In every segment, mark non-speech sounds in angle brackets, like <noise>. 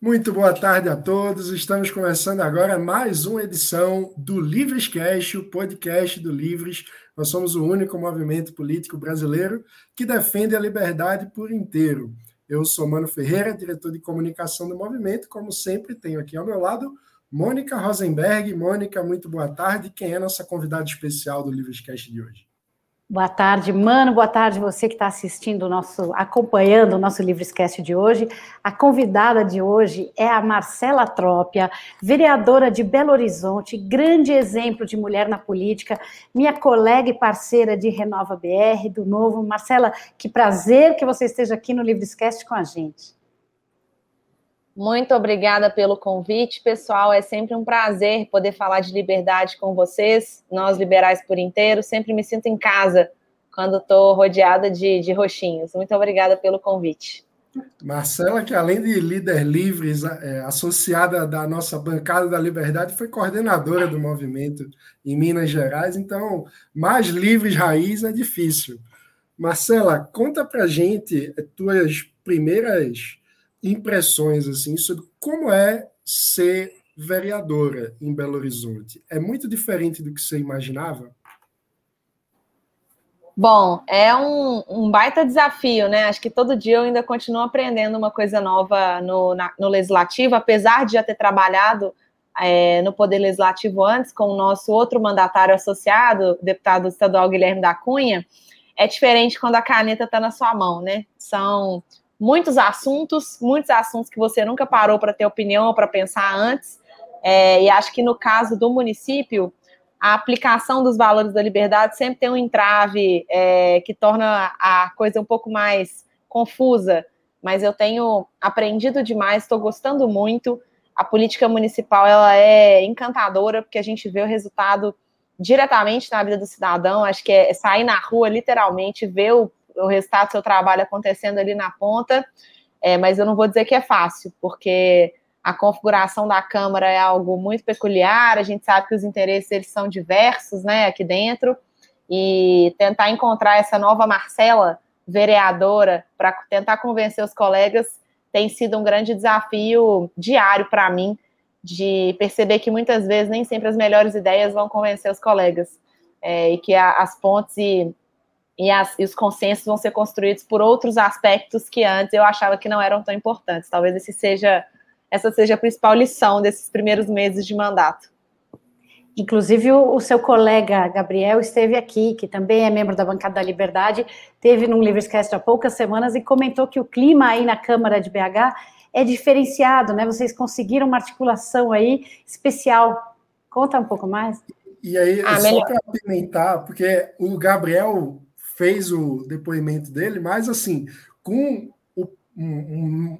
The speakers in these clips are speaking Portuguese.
Muito boa tarde a todos. Estamos começando agora mais uma edição do Livrescast, o podcast do Livres. Nós somos o único movimento político brasileiro que defende a liberdade por inteiro. Eu sou Mano Ferreira, diretor de comunicação do movimento. Como sempre, tenho aqui ao meu lado Mônica Rosenberg. Mônica, muito boa tarde. Quem é nossa convidada especial do Livrescast de hoje? Boa tarde, mano. Boa tarde, você que está assistindo o nosso, acompanhando o nosso Livro Esquece de hoje. A convidada de hoje é a Marcela Trópia, vereadora de Belo Horizonte, grande exemplo de mulher na política, minha colega e parceira de Renova BR, do Novo. Marcela, que prazer que você esteja aqui no Livro Esquece com a gente. Muito obrigada pelo convite, pessoal. É sempre um prazer poder falar de liberdade com vocês, nós liberais por inteiro. Sempre me sinto em casa quando estou rodeada de, de roxinhos. Muito obrigada pelo convite. Marcela, que além de líder livres, é, associada da nossa bancada da Liberdade, foi coordenadora do movimento em Minas Gerais, então mais livres raiz é difícil. Marcela, conta pra gente tuas primeiras impressões assim sobre como é ser vereadora em Belo Horizonte. É muito diferente do que você imaginava? Bom, é um, um baita desafio, né? Acho que todo dia eu ainda continuo aprendendo uma coisa nova no, na, no legislativo, apesar de já ter trabalhado é, no Poder Legislativo antes com o nosso outro mandatário associado, deputado estadual Guilherme da Cunha, é diferente quando a caneta está na sua mão, né? São muitos assuntos, muitos assuntos que você nunca parou para ter opinião ou para pensar antes. É, e acho que no caso do município, a aplicação dos valores da liberdade sempre tem um entrave é, que torna a coisa um pouco mais confusa. Mas eu tenho aprendido demais, estou gostando muito. A política municipal ela é encantadora porque a gente vê o resultado diretamente na vida do cidadão. Acho que é sair na rua, literalmente, ver o o resultado do seu trabalho acontecendo ali na ponta, é, mas eu não vou dizer que é fácil, porque a configuração da Câmara é algo muito peculiar, a gente sabe que os interesses eles são diversos, né, aqui dentro, e tentar encontrar essa nova Marcela, vereadora, para tentar convencer os colegas, tem sido um grande desafio diário para mim, de perceber que muitas vezes nem sempre as melhores ideias vão convencer os colegas, é, e que a, as pontes e e, as, e, os consensos vão ser construídos por outros aspectos que antes eu achava que não eram tão importantes. Talvez esse seja, essa seja a principal lição desses primeiros meses de mandato. Inclusive, o, o, seu colega Gabriel esteve aqui, que também é membro da Bancada da Liberdade, teve num Livrescast há poucas semanas e comentou que o clima aí na Câmara de BH é diferenciado, né? Vocês conseguiram uma articulação aí especial. Conta um pouco mais. E aí, ah, só para apimentar, porque o Gabriel fez o depoimento dele, mas assim, com o, um, um,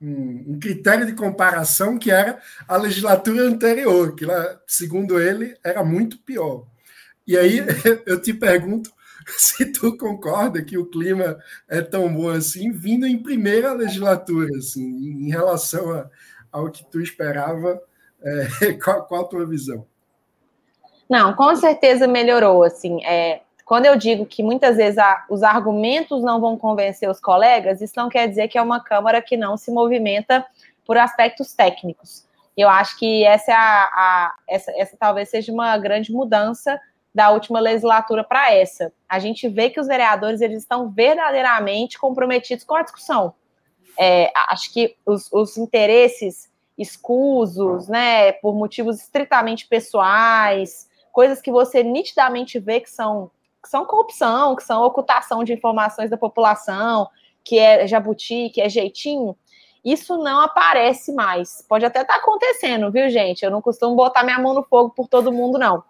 um, critério de comparação que era a legislatura anterior, que, lá, segundo ele, era muito pior. E aí <laughs> eu te pergunto <laughs> se tu concorda que o clima é tão bom assim, vindo em primeira legislatura, assim, em relação a, ao que tu esperava, é, <laughs> qual, qual a tua visão? Não, com certeza melhorou, assim, é, quando eu digo que muitas vezes a, os argumentos não vão convencer os colegas, isso não quer dizer que é uma Câmara que não se movimenta por aspectos técnicos. Eu acho que essa, é a, a essa, essa talvez seja uma grande mudança da última legislatura para essa. A gente vê que os vereadores eles estão verdadeiramente comprometidos com a discussão. É, acho que os, os, interesses escusos, né, por motivos estritamente pessoais, coisas que você nitidamente vê que são que são corrupção, que são ocultação de informações da população, que é jabuti, que é jeitinho, isso não aparece mais. Pode até estar tá acontecendo, viu, gente? Eu não costumo botar minha mão no fogo por todo mundo, não.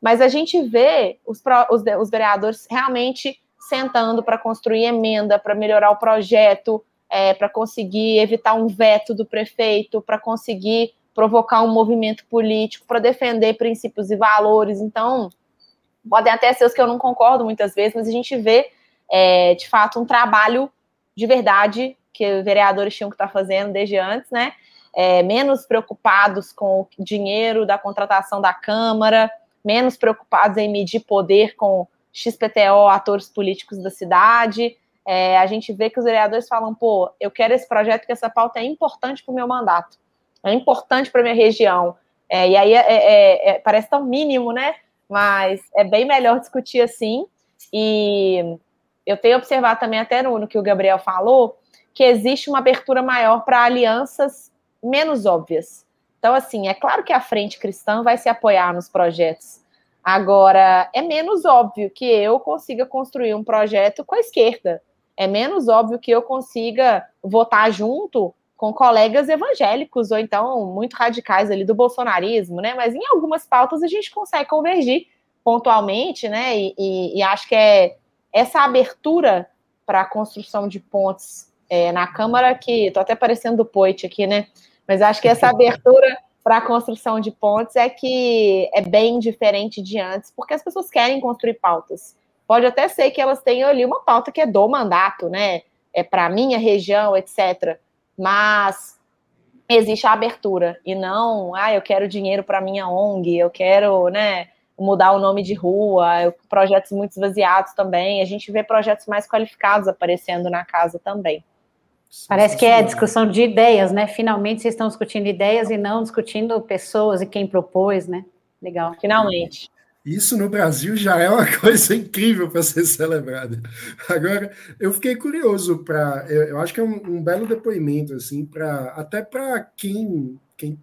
Mas a gente vê os, os, os vereadores realmente sentando para construir emenda, para melhorar o projeto, é, para conseguir evitar um veto do prefeito, para conseguir provocar um movimento político, para defender princípios e valores. Então, podem até ser os que eu não concordo muitas vezes, mas a gente vê, é, de fato, um trabalho de verdade que vereadores tinham que estar fazendo desde antes, né? É, menos preocupados com o dinheiro da contratação da Câmara, menos preocupados em medir poder com XPTO, atores políticos da cidade, é, a gente vê que os vereadores falam, pô, eu quero esse projeto porque essa pauta é importante para o meu mandato, é importante para a minha região. É, e aí é, é, é, parece tão mínimo, né? Mas é bem melhor discutir assim. E eu tenho observado também, até no, que o Gabriel falou, que existe uma abertura maior para alianças menos óbvias. Então, assim, é claro que a Frente Cristã vai se apoiar nos projetos. Agora, é menos óbvio que eu consiga construir um projeto com a esquerda é menos óbvio que eu consiga votar junto com colegas evangélicos ou então muito radicais ali do bolsonarismo, né? Mas em algumas pautas a gente consegue convergir pontualmente, né? E, e, e acho que é essa abertura para a construção de pontes é, na Câmara que estou até parecendo do Poit aqui, né? Mas acho que essa <laughs> abertura para a construção de pontes é que é bem diferente de antes, porque as pessoas querem construir pautas. Pode até ser que elas tenham ali uma pauta que é do mandato, né? É para a minha região, etc. Mas existe a abertura e não, ah, eu quero dinheiro para minha ONG, eu quero, né, mudar o nome de rua, projetos muito esvaziados também. A gente vê projetos mais qualificados aparecendo na casa também. Parece que é discussão de ideias, né? Finalmente vocês estão discutindo ideias e não discutindo pessoas e quem propôs, né? Legal. Finalmente. Isso no Brasil já é uma <laughs> coisa incrível para ser celebrada. Agora, eu fiquei curioso para. Eu, acho que é um, um belo depoimento, assim, para até para quem, quem.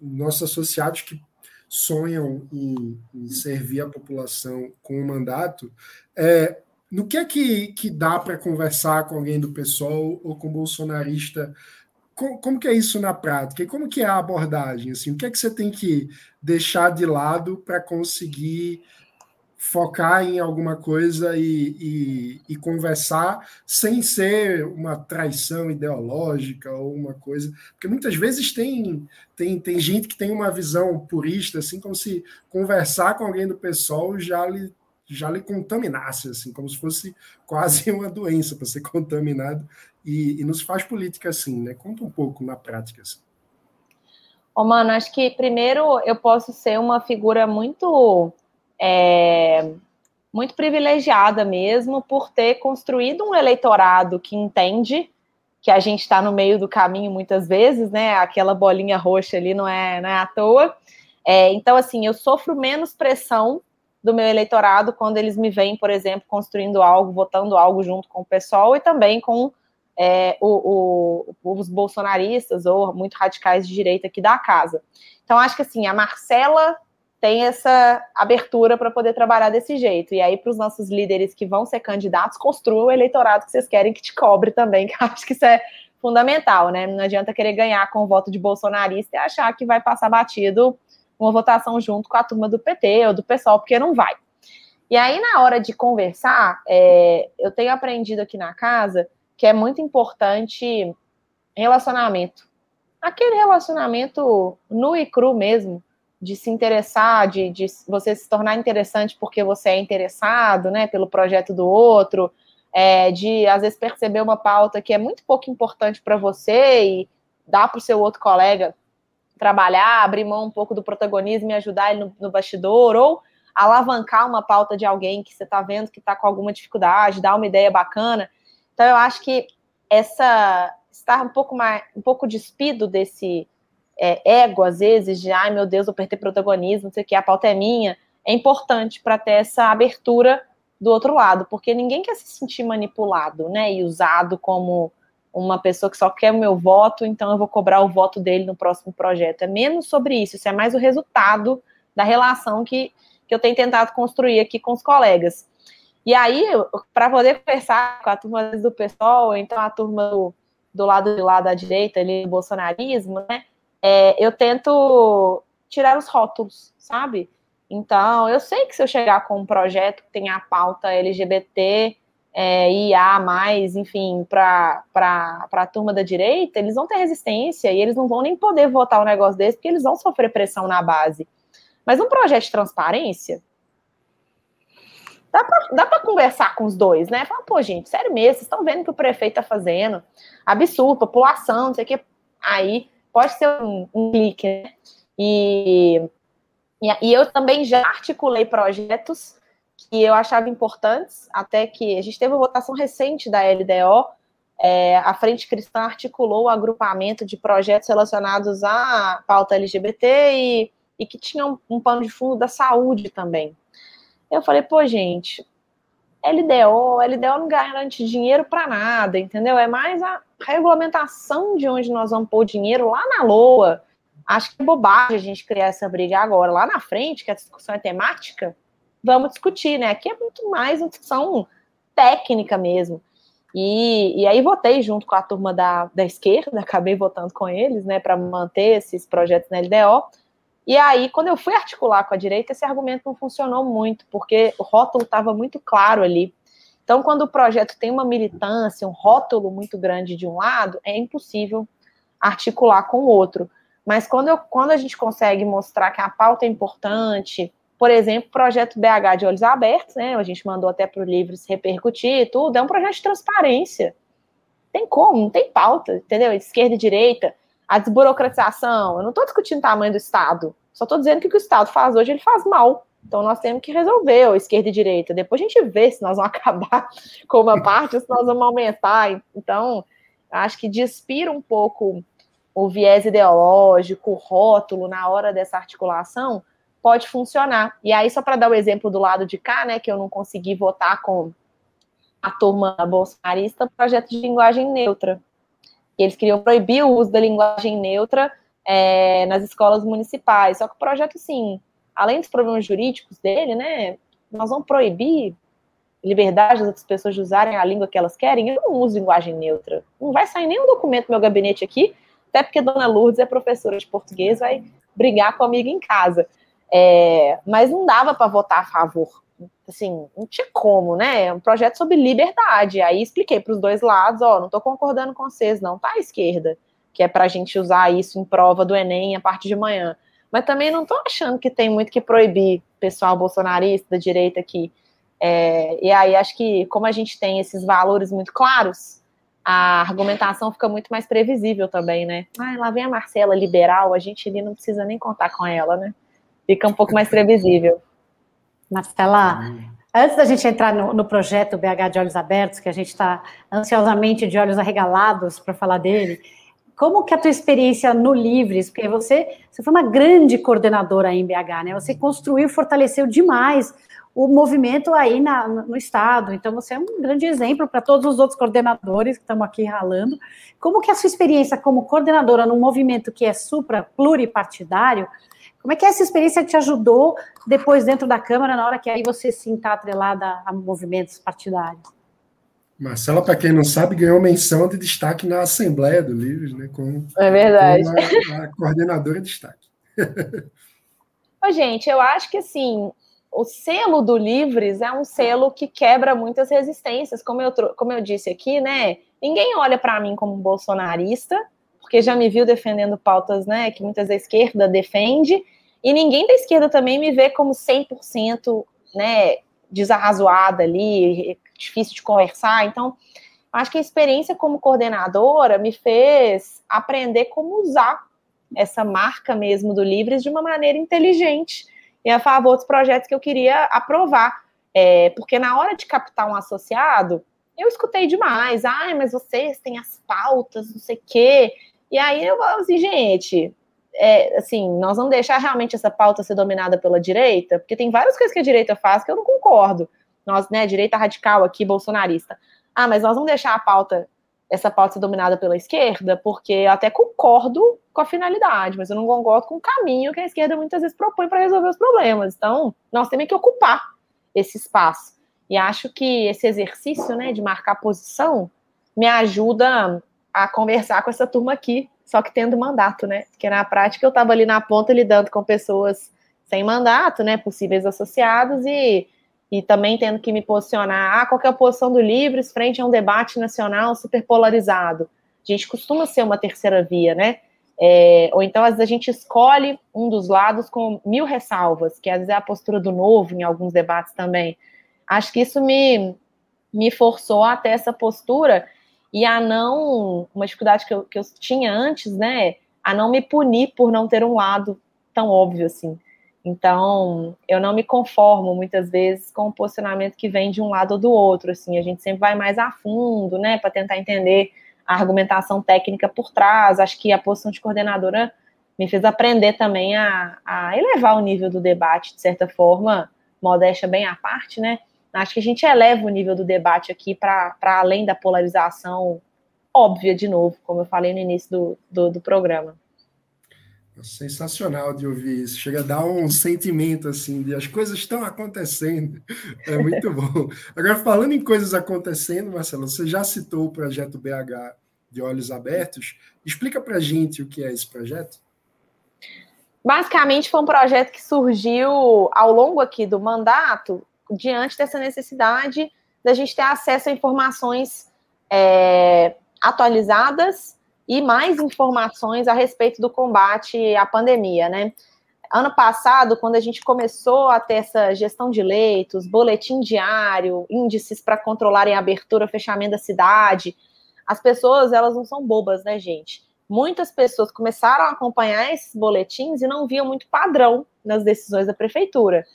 Nossos associados que sonham em, em, servir a população com o mandato. É, no que é que, que dá para conversar com alguém do PSOL ou com bolsonarista como, que é isso na prática? E como que é a abordagem? Assim, o que é que você tem que deixar de lado para conseguir focar em alguma coisa e, e, e, conversar sem ser uma traição ideológica ou uma coisa. Porque muitas vezes tem, tem, tem gente que tem uma visão purista, assim, como se conversar com alguém do pessoal já lhe, já lhe contaminasse, assim, como se fosse quase <laughs> uma doença para ser contaminado e, e nos faz política assim, né? Conta um pouco na prática. Assim. Mano, acho que primeiro eu posso ser uma figura muito é, muito privilegiada mesmo por ter construído um eleitorado que entende que a gente está no meio do caminho muitas vezes, né? Aquela bolinha roxa ali não é, não é à toa. É, então, assim, eu sofro menos pressão do meu eleitorado quando eles me veem, por exemplo, construindo algo, votando algo junto com o pessoal e também com é, o, o, os bolsonaristas ou muito radicais de direita aqui da casa. Então, acho que assim, a Marcela tem essa abertura para poder trabalhar desse jeito. E aí, para os nossos líderes que vão ser candidatos, construam o eleitorado que vocês querem que te cobre também, <laughs> que acho que isso é fundamental, né? Não adianta querer ganhar com o voto de bolsonarista e achar que vai passar batido uma votação junto com a turma do PT ou do PSOL, porque não vai. E aí, na hora de conversar, é, eu tenho aprendido aqui na casa que é muito importante relacionamento. Aquele relacionamento nu e cru mesmo, de se interessar, de, de você se tornar interessante porque você é interessado, né, pelo projeto do outro, é, de às vezes perceber uma pauta que é muito pouco importante para você e dar para o seu outro colega trabalhar, abrir mão um pouco do protagonismo e ajudar ele no, no bastidor, ou alavancar uma pauta de alguém que você está vendo que está com alguma dificuldade, dar uma ideia bacana. Então, eu acho que essa estar um pouco mais, um pouco despido desse é, ego, às vezes, de ai meu Deus, eu perder protagonismo, não sei o que, a pauta é minha, é importante para ter essa abertura do outro lado, porque ninguém quer se sentir manipulado, né? E usado como uma pessoa que só quer o meu voto, então eu vou cobrar o voto dele no próximo projeto. É menos sobre isso, isso é mais o resultado da relação que, que eu tenho tentado construir aqui com os colegas. E aí, para poder conversar com a turma do pessoal, então a turma do, do lado de lá da direita, ali, do bolsonarismo, né? É, eu tento tirar os rótulos, sabe? Então, eu sei que se eu chegar com um projeto que tem a pauta LGBT, é, IA, enfim, para a turma da direita, eles vão ter resistência e eles não vão nem poder votar um negócio desse, porque eles vão sofrer pressão na base. Mas um projeto de transparência, Dá para conversar com os dois, né? Fala, pô, gente, sério mesmo, vocês estão vendo que o prefeito está fazendo? Absurdo, população, não sei o que. Aí pode ser um, um clique, né? E, e, e, eu também já articulei projetos que eu achava importantes, até que a gente teve uma votação recente da LDO, é, a Frente Cristã articulou o agrupamento de projetos relacionados à pauta LGBT e, e que tinham um pano de fundo da saúde também. Eu falei, pô, gente, LDO, LDO não garante dinheiro para nada, entendeu? É mais a regulamentação de onde nós vamos pôr dinheiro lá na LOA. Acho que é bobagem a gente criar essa briga agora. Lá na frente, que a discussão é temática, vamos discutir, né? Aqui é muito mais uma discussão técnica mesmo. E, e aí votei junto com a turma da, da esquerda, <laughs> acabei votando com eles, né, para manter esses projetos na LDO. E aí, quando eu fui articular com a direita, esse argumento não funcionou muito, porque o rótulo estava muito claro ali. Então, quando o projeto tem uma militância, um rótulo muito grande de um lado, é impossível articular com o outro. Mas quando, eu, quando a gente consegue mostrar que a pauta é importante, por exemplo, o projeto BH de Olhos Abertos, né? A gente mandou até para o Livros repercutir e tudo, é um projeto de transparência. Tem como, não tem pauta, entendeu? Esquerda e direita, a desburocratização. Eu não estou discutindo o tamanho do Estado, só estou dizendo que o que o Estado faz hoje, ele faz mal. Então nós temos que resolver esquerda e direita. Depois a gente vê se nós vamos <laughs> acabar com uma parte ou se nós vamos aumentar. Então, acho que despira um pouco o viés ideológico, o rótulo na hora dessa articulação, pode funcionar. E aí, só para dar o exemplo do lado de cá, né, que eu não consegui votar com a turma bolsonarista, projeto de linguagem neutra. Eles queriam proibir o uso da linguagem neutra é, nas escolas municipais. Só que o projeto, assim, além dos problemas jurídicos dele, né, nós vamos proibir liberdade das outras pessoas de usarem a língua que elas querem. Eu não uso linguagem neutra. Não vai sair nenhum documento do meu gabinete aqui, até porque Dona Lourdes é professora de português, vai brigar comigo em casa. É, mas não dava para votar a favor. Assim, não tinha como, né? É um projeto sobre liberdade. Aí expliquei para os dois lados: ó, não estou concordando com vocês, não, tá à esquerda, que é para a gente usar isso em prova do Enem a partir de manhã. Mas também não estou achando que tem muito que proibir pessoal bolsonarista da direita aqui. É, e aí acho que, como a gente tem esses valores muito claros, a argumentação fica muito mais previsível também, né? Ah, lá vem a Marcela liberal, a gente ali não precisa nem contar com ela, né? Fica um pouco mais previsível. Marcela, antes da gente entrar no, no projeto BH de Olhos Abertos, que a gente está ansiosamente de olhos arregalados para falar dele, como que é a tua experiência no Livres? Porque você, você foi uma grande coordenadora em BH, né? Você construiu, fortaleceu demais o movimento aí na, no estado. Então você é um grande exemplo para todos os outros coordenadores que estamos aqui ralando. Como que é a sua experiência como coordenadora num movimento que é supra pluripartidário como é que é essa experiência te ajudou depois dentro da Câmara, na hora que aí você se está atrelada a movimentos partidários? Marcela, para quem não sabe, ganhou menção de destaque na Assembleia do Livres, né? Como, é verdade. Como a, a coordenadora de destaque. Ô, gente, eu acho que assim, o selo do Livres é um selo que quebra muitas resistências, como eu, como eu disse aqui, né? Ninguém olha para mim como bolsonarista, porque já me viu defendendo pautas né, que muitas da esquerda defende, e ninguém da esquerda também me vê como 100% né, desarrazoada ali, difícil de conversar. Então, acho que a experiência como coordenadora me fez aprender como usar essa marca mesmo do Livres de uma maneira inteligente e a favor dos projetos que eu queria aprovar. É, porque na hora de captar um associado, eu escutei demais. Ai, mas vocês têm as pautas, não sei o quê. E aí eu falo assim, gente, é, assim, nós vamos deixar realmente essa pauta ser dominada pela direita, porque tem várias coisas que a direita faz que eu não concordo. Nós, né, direita radical aqui, bolsonarista. Ah, mas nós vamos deixar a pauta, essa pauta ser dominada pela esquerda, porque eu até concordo com a finalidade, mas eu não concordo com o caminho que a esquerda muitas vezes propõe para resolver os problemas. Então, nós temos que ocupar esse espaço. E acho que esse exercício, né, de marcar posição, me ajuda a conversar com essa turma aqui, só que tendo mandato, né? Porque na prática eu estava ali na ponta lidando com pessoas sem mandato, né? Possíveis associados e, e também tendo que me posicionar. Ah, qual é a posição do Livres frente a um debate nacional super polarizado? A gente costuma ser uma terceira via, né? É, ou então, às vezes, a gente escolhe um dos lados com mil ressalvas, que às vezes é a postura do novo em alguns debates também. Acho que isso me, me forçou até essa postura e a não. Uma dificuldade que eu, que eu tinha antes, né? A não me punir por não ter um lado tão óbvio assim. Então, eu não me conformo muitas vezes com o posicionamento que vem de um lado ou do outro. Assim, a gente sempre vai mais a fundo, né, para tentar entender a argumentação técnica por trás. Acho que a posição de coordenadora me fez aprender também a, a elevar o nível do debate, de certa forma, modéstia bem à parte, né? Acho que a gente eleva o nível do debate aqui para além da polarização óbvia, de novo, como eu falei no início do, do, do programa. Sensacional de ouvir isso. Chega a dar um sentimento assim de as coisas estão acontecendo. É muito <laughs> bom. Agora, falando em coisas acontecendo, Marcelo, você já citou o projeto BH de Olhos Abertos. Explica para gente o que é esse projeto. Basicamente, foi um projeto que surgiu ao longo aqui do mandato, diante dessa necessidade da gente ter acesso a informações é, atualizadas e mais informações a respeito do combate à pandemia, né? Ano passado, quando a gente começou a ter essa gestão de leitos, boletim diário, índices para controlarem a abertura, fechamento da cidade, as pessoas, elas não são bobas, né, gente? Muitas pessoas começaram a acompanhar esses boletins e não viam muito padrão nas decisões da prefeitura.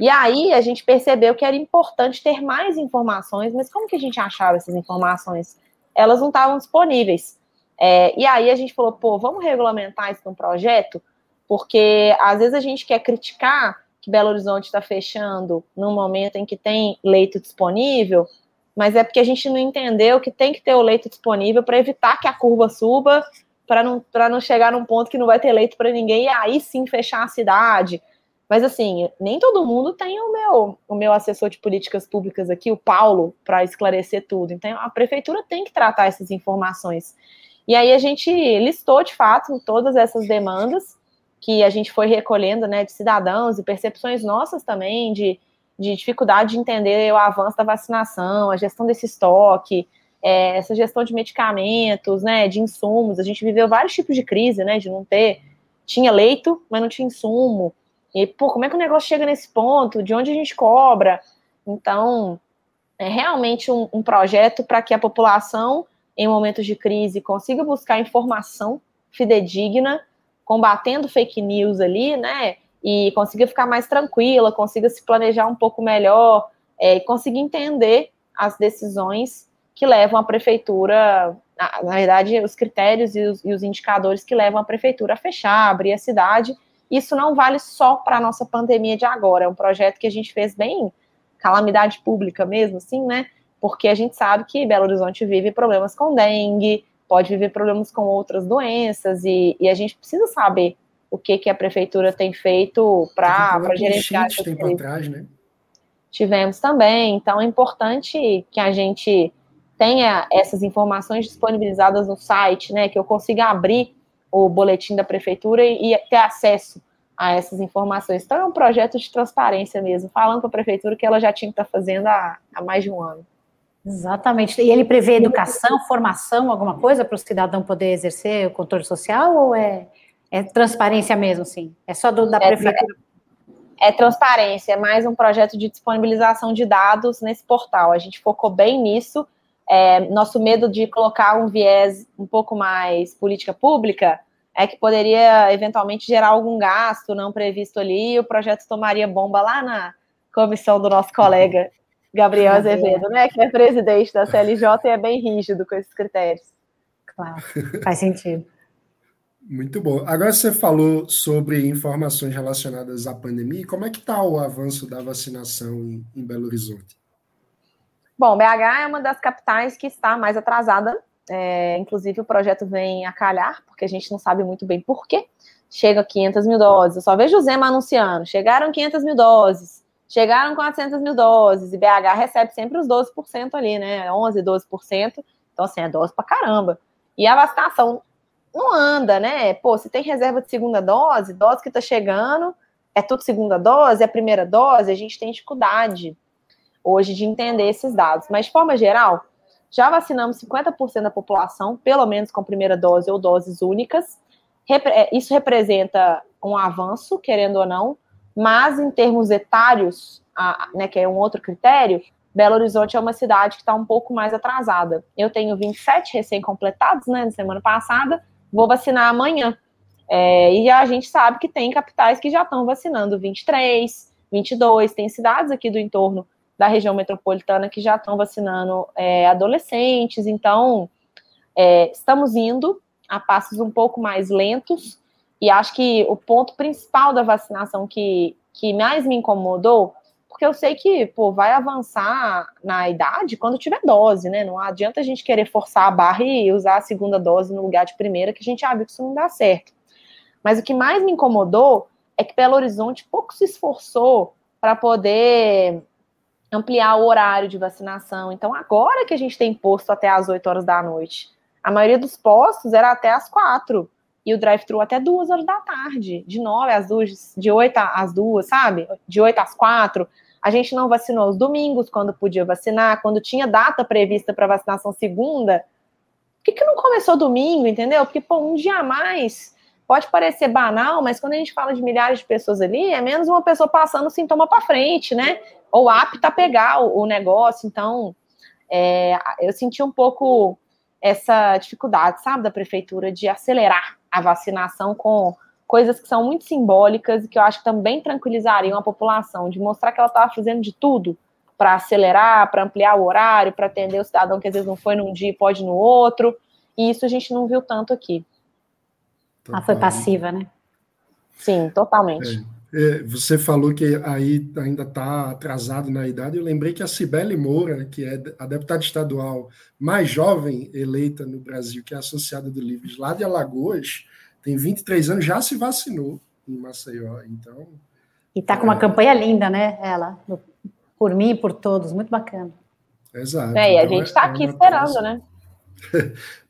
E aí a gente percebeu que era importante ter mais informações, mas como que a gente achava essas informações? Elas não estavam disponíveis. É, e aí a gente falou, pô, vamos regulamentar isso num projeto, porque às vezes a gente quer criticar que Belo Horizonte está fechando no momento em que tem leito disponível, mas é porque a gente não entendeu que tem que ter o leito disponível para evitar que a curva suba, para não, não chegar num ponto que não vai ter leito para ninguém e aí sim fechar a cidade. Mas assim, nem todo mundo tem o meu, o meu assessor de políticas públicas aqui, o Paulo, para esclarecer tudo. Então a prefeitura tem que tratar essas informações. E aí a gente listou, de fato, todas essas demandas que a gente foi recolhendo, né, de cidadãos e percepções nossas também, de, de dificuldade de entender o avanço da vacinação, a gestão desse estoque, é, essa gestão de medicamentos, né, de insumos. A gente viveu vários tipos de crise, né, de não ter, tinha leito, mas não tinha insumo. E, pô, como é que o negócio chega nesse ponto? De onde a gente cobra? Então, é realmente um, um projeto para que a população em momentos de crise, consiga buscar informação fidedigna, combatendo fake news ali, né? E consiga ficar mais tranquila, consiga se planejar um pouco melhor, é, consiga entender as decisões que levam a prefeitura, na, na verdade, os critérios e os, e os, indicadores que levam a prefeitura a fechar, abrir a cidade. Isso não vale só para a nossa pandemia de agora, é um projeto que a gente fez bem calamidade pública mesmo, assim, né? porque a gente sabe que Belo Horizonte vive problemas com dengue, pode viver problemas com outras doenças, e, e a gente precisa saber o que, que a prefeitura tem feito para gerenciar isso. tempo atrás, né? Tivemos também, então é importante que a gente tenha essas informações disponibilizadas no site, né? Que eu consiga abrir o boletim da prefeitura e, e ter acesso a essas informações. Então é um projeto de transparência mesmo, falando para a prefeitura que ela já tinha que estar tá fazendo há, há mais de um ano. Exatamente. E ele prevê educação, formação, alguma coisa para o cidadão poder exercer o controle social ou é, é transparência mesmo, sim? É só do, da é, prefeitura? É, é transparência, é mais um projeto de disponibilização de dados nesse portal. A gente focou bem nisso. É, nosso medo de colocar um viés um pouco mais política pública é que poderia eventualmente gerar algum gasto não previsto ali e o projeto tomaria bomba lá na comissão do nosso colega Gabriel Azevedo, né? Que é presidente da CLJ e é bem rígido com esses critérios. Claro, <laughs> faz sentido. Muito bom. Agora você falou sobre informações relacionadas à pandemia. Como é que está o avanço da vacinação em, em, Belo Horizonte? Bom, BH é uma das capitais que está mais atrasada. É, inclusive, o projeto vem a calhar, porque a gente não sabe muito bem por quê. Chega 500 mil doses. Eu só vejo o Zema anunciando. Chegaram 500 mil doses. Chegaram 400 mil doses e BH recebe sempre os 12% ali, né? 11, 12%. Então, assim, é dose pra caramba. E a vacinação não anda, né? Pô, se tem reserva de segunda dose, dose que tá chegando, é tudo segunda dose, é primeira dose, a gente tem dificuldade hoje de entender esses dados. Mas, de forma geral, já vacinamos 50% da população, pelo menos com primeira dose ou doses únicas. É, isso representa um avanço, querendo ou não, mas em termos etários, né, que é um outro critério, Belo Horizonte é uma cidade que está um pouco mais atrasada. Eu tenho 27 recém-completados, né, na semana passada, vou vacinar amanhã. É, e a gente sabe que tem capitais que já estão vacinando 23, 22, tem cidades aqui do entorno da região metropolitana que já estão vacinando é, adolescentes, então é, estamos indo a passos um pouco mais lentos, e acho que o ponto principal da vacinação que, que mais me incomodou, porque eu sei que pô, vai avançar na idade quando tiver dose, né? Não adianta a gente querer forçar a barra e usar a segunda dose no lugar de primeira, que a gente já viu que isso não dá certo. Mas o que mais me incomodou é que Belo Horizonte pouco se esforçou para poder ampliar o horário de vacinação. Então, agora que a gente tem posto até às 8 horas da noite, a maioria dos postos era até às 4 e o drive-thru até 2 horas da tarde, de 9 às 2, de 8 às 2, sabe? De 8 às 4. A gente não vacinou os domingos, quando podia vacinar, quando tinha data prevista para vacinação segunda. Por que, que não começou domingo, entendeu? Porque, pô, um dia a mais pode parecer banal, mas quando a gente fala de milhares de pessoas ali, é menos uma pessoa passando o sintoma para frente, né? Ou apta a pegar o, o negócio. Então, é, eu senti um pouco essa dificuldade, sabe, da prefeitura de acelerar a vacinação com coisas que são muito simbólicas e que eu acho que também tranquilizariam a população, de mostrar que ela estava fazendo de tudo para acelerar, para ampliar o horário, para atender o cidadão que às vezes não foi num dia e pode no outro. E isso a gente não viu tanto aqui. Ela foi passiva, né? Sim, totalmente. É, é, você falou que aí ainda está atrasado na idade. Eu lembrei que a Cibele Moura, que é a deputada estadual mais jovem eleita no Brasil, que é associada do Livres, lá de Alagoas, tem 23 anos, já se vacinou em Maceió. Então. E está com uma é... campanha linda, né? Ela, por mim e por todos, muito bacana. Exato. É, e a então, gente está é aqui esperando, né?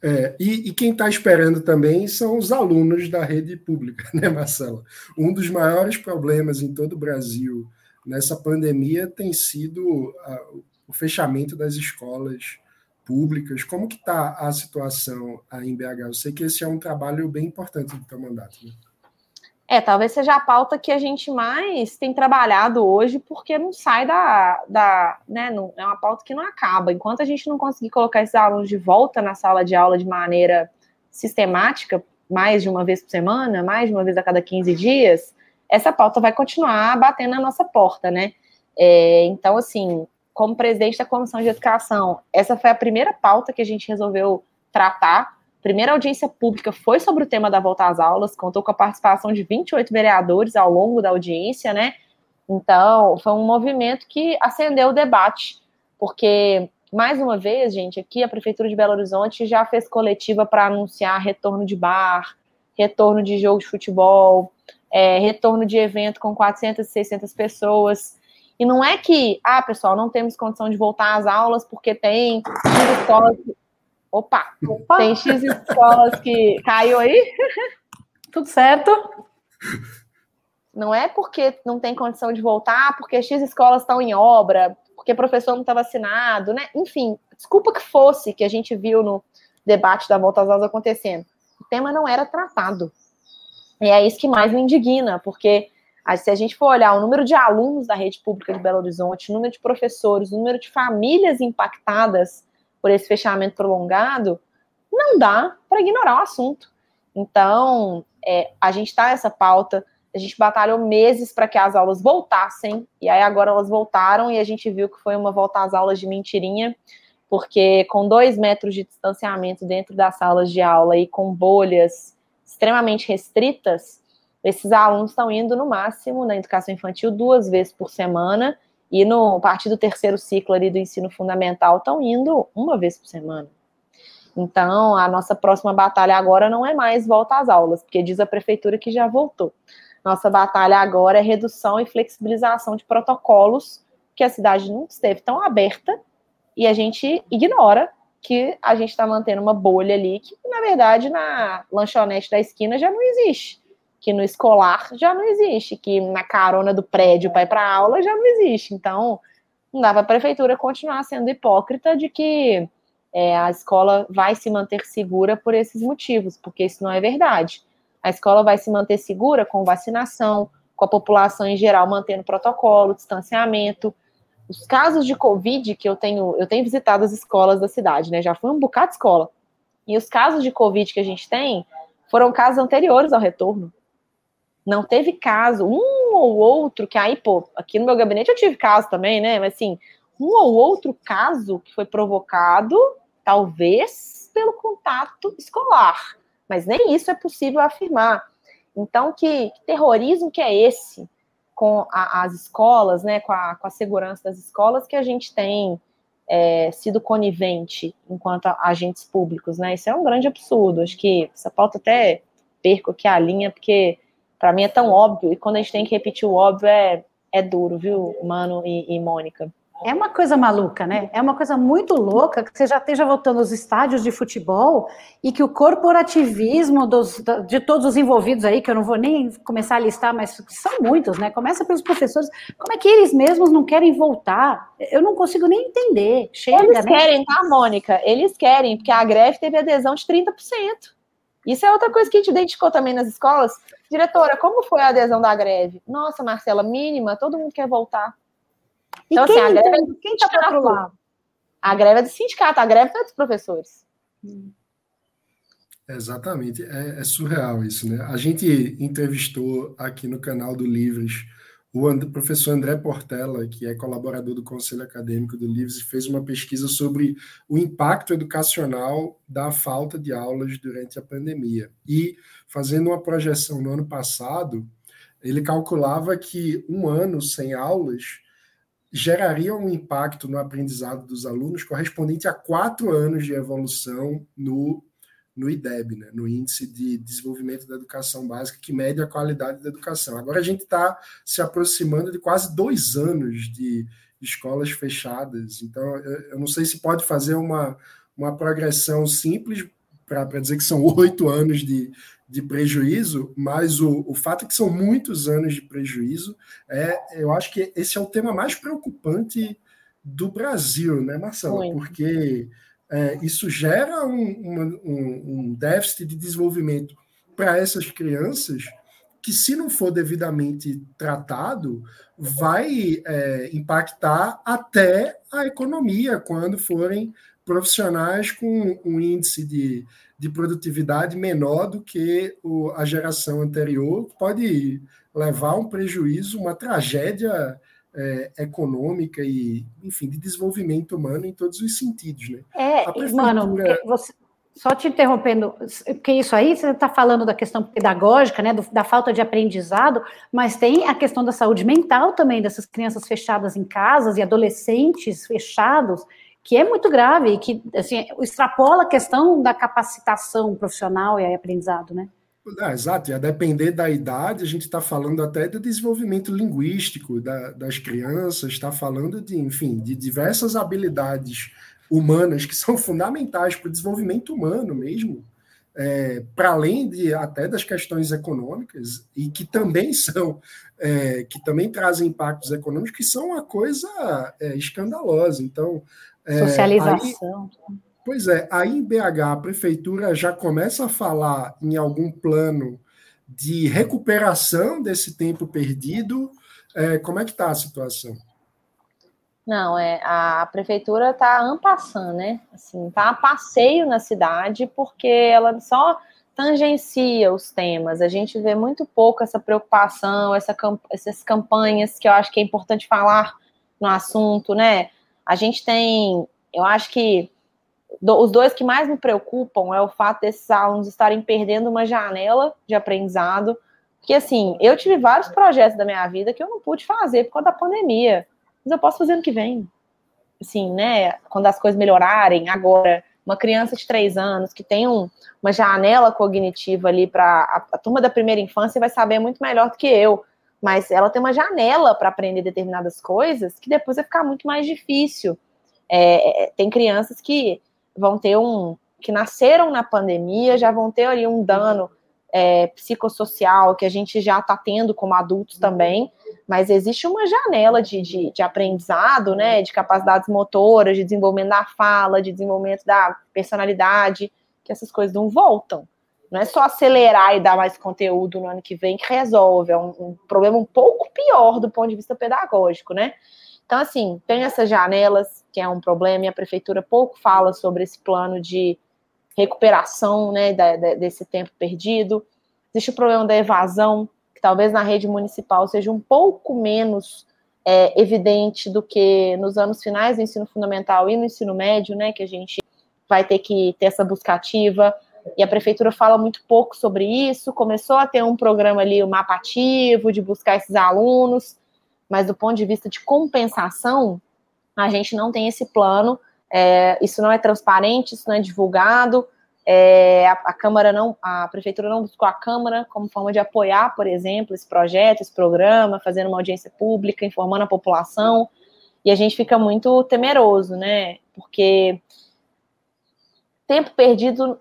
É, e, e, quem está esperando também são os alunos da rede pública, <laughs> né, Marcela? Um dos maiores problemas em todo o Brasil nessa pandemia tem sido a, o fechamento das escolas públicas. Como que está a situação aí em BH? Eu sei que esse é um trabalho bem importante do teu mandato. Né? É, talvez seja a pauta que a gente mais tem trabalhado hoje, porque não sai da. da né, não, é uma pauta que não acaba. Enquanto a gente não conseguir colocar esses alunos de volta na sala de aula de maneira sistemática, mais de uma vez por semana, mais de uma vez a cada 15 dias, essa pauta vai continuar batendo na nossa porta, né? É, então, assim, como presidente da Comissão de Educação, essa foi a primeira pauta que a gente resolveu tratar primeira audiência pública foi sobre o tema da volta às aulas, contou com a participação de 28 vereadores ao longo da audiência, né? Então, foi um movimento que acendeu o debate, porque, mais uma vez, gente, aqui a Prefeitura de Belo Horizonte já fez coletiva para anunciar retorno de bar, retorno de jogo de futebol, é, retorno de evento com 400, 600 pessoas. E não é que, ah, pessoal, não temos condição de voltar às aulas porque tem Opa, Opa. tem X escolas que caiu aí? <laughs> Tudo certo? Não é porque não tem condição de voltar, porque X escolas estão em obra, porque professor não está vacinado, né? Enfim, desculpa que fosse que a gente viu no debate da volta às aulas acontecendo. O tema não era tratado. E é isso que mais me indigna, porque se a gente for olhar o número de alunos da rede pública de Belo Horizonte, o número de professores, o número de famílias impactadas por esse fechamento prolongado, não dá para ignorar o assunto. Então, é, a gente está nessa pauta, a gente batalhou meses para que as aulas voltassem, e aí agora elas voltaram e a gente viu que foi uma volta às aulas de mentirinha, porque com dois metros de distanciamento dentro das salas de aula e com bolhas extremamente restritas, esses alunos estão indo no máximo na educação infantil duas vezes por semana e no partir do terceiro ciclo ali do ensino fundamental estão indo uma vez por semana. Então, a nossa próxima batalha agora não é mais volta às aulas, porque diz a prefeitura que já voltou. Nossa batalha agora é redução e flexibilização de protocolos, que a cidade não esteve tão aberta e a gente ignora que a gente está mantendo uma bolha ali que, na verdade, na lanchonete da esquina já não existe que no escolar já não existe, que na carona do prédio para ir para aula já não existe. Então, não dá para a prefeitura continuar sendo hipócrita de que é, a escola vai se manter segura por esses motivos, porque isso não é verdade. A escola vai se manter segura com vacinação, com a população em geral mantendo protocolo, distanciamento. Os casos de Covid que eu tenho, eu tenho visitado as escolas da cidade, né? Já fui um bocado de escola. E os casos de Covid que a gente tem foram casos anteriores ao retorno. Não teve caso, um ou outro, que aí, pô, aqui no meu gabinete eu tive caso também, né? Mas assim, um ou outro caso que foi provocado, talvez, pelo contato escolar. Mas nem isso é possível afirmar. Então, que, que terrorismo que é esse com a, as escolas, né, com a, com a segurança das escolas, que a gente tem é, sido conivente enquanto agentes públicos, né? Isso é um grande absurdo. Acho que essa pauta até perco aqui a linha, porque para mim é tão óbvio, e quando a gente tem que repetir o óbvio é, é duro, viu, Mano e, e Mônica? É uma coisa maluca, né? É uma coisa muito louca que você já esteja voltando aos estádios de futebol e que o corporativismo dos, de todos os envolvidos aí, que eu não vou nem começar a listar, mas são muitos, né? Começa pelos professores. Como é que eles mesmos não querem voltar? Eu não consigo nem entender. Chega, eles né? querem, tá, Mônica? Eles querem, porque a greve teve adesão de 30%. Isso é outra coisa que a gente identificou também nas escolas. Diretora, como foi a adesão da greve? Nossa, Marcela, mínima, todo mundo quer voltar. Então, e quem, assim, a greve então, é quem está para outro lado? A greve é do sindicato, a greve é dos professores. Exatamente, é, é, surreal isso, né? A gente entrevistou aqui no canal do Livres o professor André Portela, que é colaborador do Conselho Acadêmico do Livres, fez uma pesquisa sobre o impacto educacional da falta de aulas durante a pandemia. E, fazendo uma projeção no ano passado, ele calculava que um ano sem aulas geraria um impacto no aprendizado dos alunos correspondente a quatro anos de evolução no no IDEB, né, no Índice de Desenvolvimento da Educação Básica, que mede a qualidade da educação. Agora a gente está se aproximando de quase dois anos de escolas fechadas, então eu não sei se pode fazer uma, uma progressão simples para dizer que são <laughs> oito anos de, de prejuízo, mas o, o fato é que são muitos anos de prejuízo, é, eu acho que esse é o tema mais preocupante do Brasil, né, Marcelo? Muito. Porque é, isso gera um, um, um déficit de desenvolvimento para essas crianças que, se não for devidamente tratado, vai é, impactar até a economia quando forem profissionais com um índice de, de produtividade menor do que o, a geração anterior, pode levar um prejuízo, uma tragédia é, econômica e, enfim, de desenvolvimento humano em todos os sentidos, né? É, prefeitura... mano, você, só te interrompendo, porque isso aí você está falando da questão pedagógica, né, do, da falta de aprendizado, mas tem a questão da saúde mental também dessas crianças fechadas em casas e adolescentes fechados, que é muito grave e que assim, extrapola a questão da capacitação profissional e aprendizado, né? Ah, exato, e a depender da idade, a gente está falando até do desenvolvimento linguístico da, das crianças, está falando de, enfim, de diversas habilidades humanas que são fundamentais para o desenvolvimento humano mesmo, é, para além de até das questões econômicas e que também são é, que também trazem impactos econômicos que são uma coisa é, escandalosa. Então, é, socialização. Aí, Pois é, aí em BH a prefeitura já começa a falar em algum plano de recuperação desse tempo perdido. É, como é que está a situação? Não, é a prefeitura está ampassando, né? Assim, tá a passeio na cidade porque ela só tangencia os temas. A gente vê muito pouco essa preocupação, essa, essas campanhas que eu acho que é importante falar no assunto, né? A gente tem, eu acho que do, os dois que mais me preocupam é o fato desses alunos estarem perdendo uma janela de aprendizado. Porque, assim, eu tive vários projetos da minha vida que eu não pude fazer por conta da pandemia. Mas eu posso fazer ano que vem. Assim, né? Quando as coisas melhorarem. Agora, uma criança de três anos que tem um, uma janela cognitiva ali para. A, a turma da primeira infância vai saber muito melhor do que eu. Mas ela tem uma janela para aprender determinadas coisas que depois vai ficar muito mais difícil. É, é tem crianças que vão ter um. que nasceram na pandemia, já vão ter ali um dano é, psicossocial que a gente já está tendo como adultos também, mas existe uma janela de, de, de, aprendizado, né, de capacidades motoras, de desenvolvimento da fala, de desenvolvimento da personalidade, que essas coisas não voltam. Não é só acelerar e dar mais conteúdo no ano que vem que resolve, é um, um problema um pouco pior do ponto de vista pedagógico, né? Então, assim, tem essas janelas, que é um problema, e a prefeitura pouco fala sobre esse plano de recuperação né, da, da, desse tempo perdido. Existe o problema da evasão, que talvez na rede municipal seja um pouco menos é, evidente do que nos anos finais do ensino fundamental e no ensino médio, né, que a gente vai ter que ter essa busca ativa, e a prefeitura fala muito pouco sobre isso, começou a ter um programa ali, o um mapa ativo, de buscar esses alunos, mas do ponto de vista de compensação, a gente não tem esse plano, é, isso não é transparente, isso não é divulgado, é, a, a, Câmara não, a Prefeitura não buscou a Câmara como forma de apoiar, por exemplo, esse projeto, esse programa, fazendo uma audiência pública, informando a população, e a gente fica muito temeroso, né? Porque tempo perdido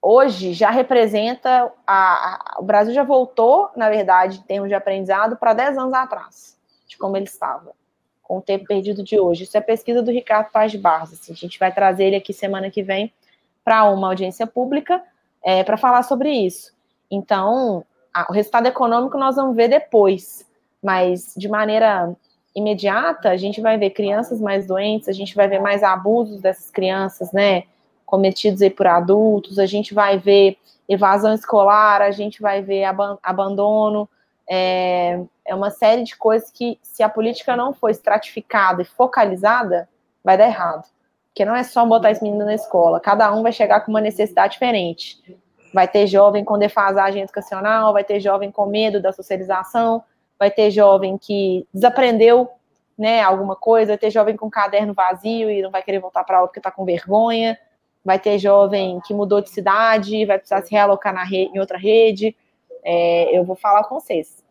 hoje já representa a, a, o Brasil já voltou, na verdade, em termos de aprendizado, para 10 anos atrás, de como ele estava, com o tempo perdido de hoje. Isso é pesquisa do Ricardo Paz Barros. Assim, a gente vai trazer ele aqui semana que vem para uma audiência pública é, para falar sobre isso. Então, a, o resultado econômico nós vamos ver depois, mas de maneira imediata, a gente vai ver crianças mais doentes, a gente vai ver mais abusos dessas crianças, né? cometidos aí por adultos, a gente vai ver evasão escolar, a gente vai ver abandono, é, é uma série de coisas que, se a política não for estratificada e focalizada, vai dar errado. Porque não é só botar esse menino na escola, cada um vai chegar com uma necessidade diferente. Vai ter jovem com defasagem educacional, vai ter jovem com medo da socialização, vai ter jovem que desaprendeu né, alguma coisa, vai ter jovem com caderno vazio e não vai querer voltar para aula porque está com vergonha, vai ter jovem que mudou de cidade, vai precisar se realocar na rede, em outra rede. É, eu vou falar com vocês.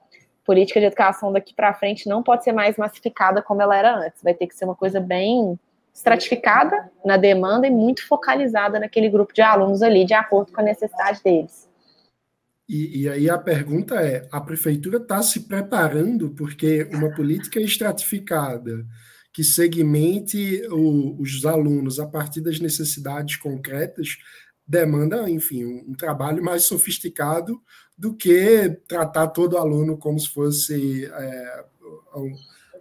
Política de educação daqui para frente não pode ser mais massificada como ela era antes. Vai ter que ser uma coisa bem estratificada na demanda e muito focalizada naquele grupo de alunos ali, de acordo com a necessidade deles. E, e aí a pergunta é: a prefeitura está se preparando porque uma política estratificada que segmente o, os alunos a partir das necessidades concretas demanda, enfim, um, trabalho <laughs> mais sofisticado do que tratar todo aluno como se fosse é,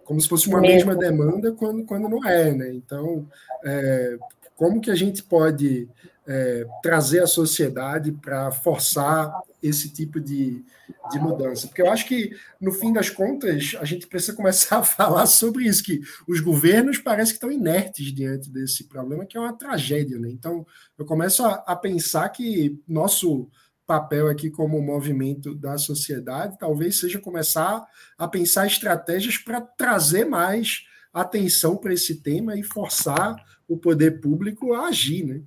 como se fosse uma mesma demanda quando, quando não é, né? Então, é, como que a gente pode é, trazer a sociedade para forçar esse tipo de, de mudança. Porque eu acho que, no fim das contas, a gente precisa <laughs> começar a falar sobre isso, que os governos parecem que estão inertes diante desse problema, que é uma tragédia. Né? Então, eu começo a, a pensar que nosso papel aqui como movimento da sociedade talvez seja começar a pensar estratégias para trazer mais atenção para esse tema e forçar o poder público a agir, né?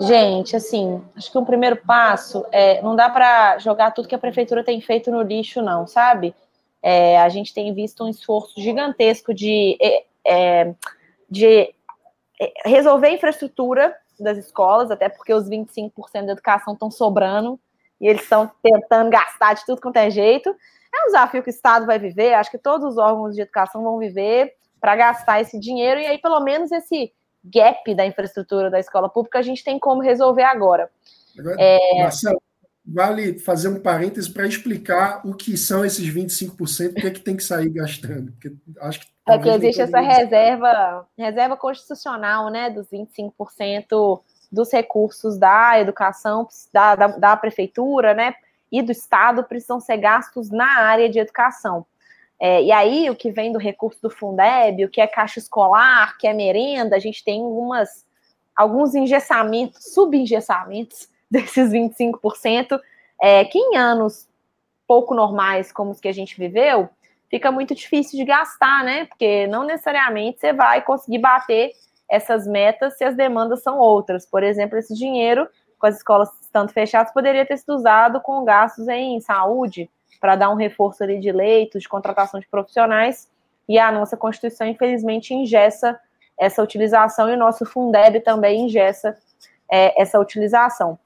Gente, assim, acho que um primeiro passo é não dá para jogar tudo que a prefeitura tem feito no lixo, não, sabe? É, a gente tem visto um esforço gigantesco de, é, é de é, resolver a infraestrutura das escolas, até porque os 25% da educação estão sobrando e eles estão tentando gastar de tudo quanto é jeito. É um desafio que o Estado vai viver, acho que todos os órgãos de educação vão viver para gastar esse dinheiro, e aí, pelo menos, esse gap da infraestrutura da escola pública, a gente tem como resolver agora. agora é... Marcelo, vale fazer um parênteses para explicar o que são esses 25%, o que é que tem que sair gastando. Porque acho que é que existe essa reserva, reserva constitucional, né, dos 25% dos recursos da educação, da, da, da prefeitura, né, e do Estado precisam ser gastos na área de educação. É, e aí, o que vem do recurso do Fundeb, o que é caixa escolar, que é merenda, a gente tem algumas, alguns engessamentos, subengessamentos <laughs> desses 25%, é, que em anos pouco normais, como os que a gente viveu, fica muito difícil de gastar, né? Porque não necessariamente você vai conseguir bater essas metas se as demandas são outras. Por exemplo, esse dinheiro, com as escolas estando fechadas, poderia ter sido usado com gastos em saúde, para dar um reforço ali de leitos, de contratação de profissionais, e a nossa Constituição, infelizmente, ingessa essa utilização, e o nosso Fundeb também ingessa é, essa utilização.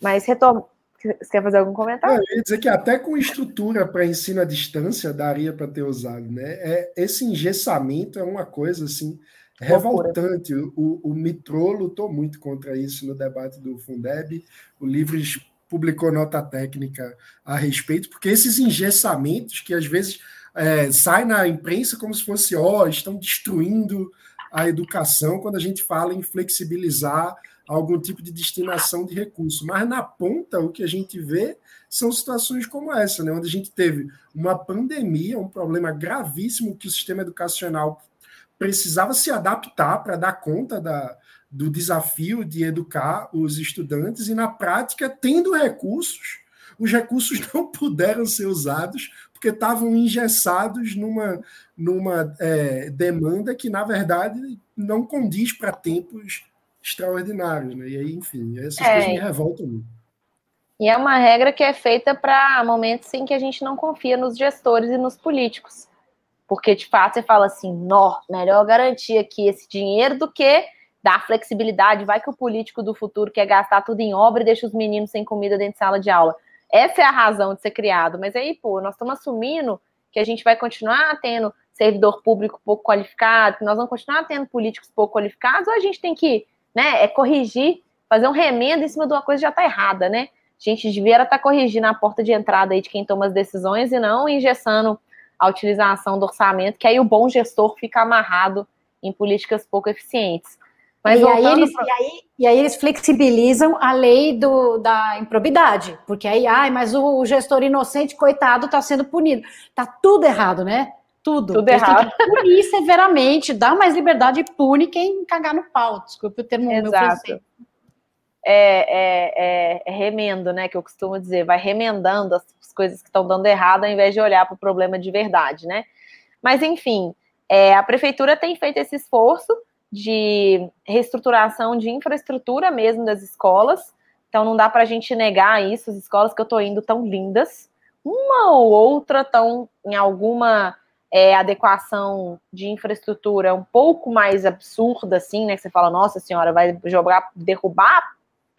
Mas retorno. Você quer fazer algum comentário? eu ia dizer que até com estrutura para ensino à distância daria para ter usado, né? É, esse engessamento é uma coisa assim revoltante. O, o Mitrô lutou muito contra isso no debate do Fundeb. O Livres publicou nota técnica a respeito, porque esses engessamentos que às vezes é, saem na imprensa como se fosse, ó, oh, estão destruindo a educação quando a gente fala em flexibilizar algum tipo de destinação de recurso. Mas na ponta, o que a gente vê são situações como essa, né? onde a gente teve uma pandemia, um problema gravíssimo que o sistema educacional precisava se adaptar para dar conta da, do desafio de educar os estudantes, e na prática, tendo recursos, os recursos <laughs> não puderam ser usados porque estavam engessados numa, numa é, demanda que, na verdade, não condiz para tempos extraordinários. Né? E aí, enfim, essas é. coisas me revoltam muito. E é uma regra que é feita para momentos em que a gente não confia nos gestores e nos políticos. Porque, de fato, você fala assim, nó, melhor garantir aqui esse dinheiro do que dar flexibilidade. Vai que o político do futuro quer gastar tudo em obra e deixa os meninos sem comida dentro de sala de aula. Essa é a razão de ser criado. Mas aí, pô, nós estamos assumindo que a gente vai continuar tendo servidor público pouco qualificado, que nós vamos continuar tendo políticos pouco qualificados, ou a gente tem que, né, é corrigir, fazer um remendo em cima de uma coisa que já está errada, né? A gente devia estar tá corrigindo a porta de entrada aí de quem toma as decisões e não engessando a utilização do orçamento, que aí o bom gestor fica amarrado em políticas pouco eficientes. Mas e, aí eles, pra... e, aí, e aí eles flexibilizam a lei do, da improbidade, porque aí, ai, mas o, o gestor inocente, coitado, está sendo punido. Tá tudo errado, né? Tudo. Tudo eles errado. Tem <laughs> que punir severamente, dá mais liberdade e pune quem cagar no pau. Desculpe o termo Exato. meu é, é, é, é, remendo, né? Que eu costumo dizer, vai remendando as coisas que estão dando errado ao invés de olhar para o problema de verdade, né? Mas, enfim, é, a prefeitura tem feito esse esforço de reestruturação de infraestrutura mesmo das escolas. Então não dá para a gente negar isso. As escolas que eu estou indo tão lindas, uma ou outra estão em alguma é, adequação de infraestrutura um pouco mais absurda, assim, né? Que você fala, nossa senhora, vai jogar, derrubar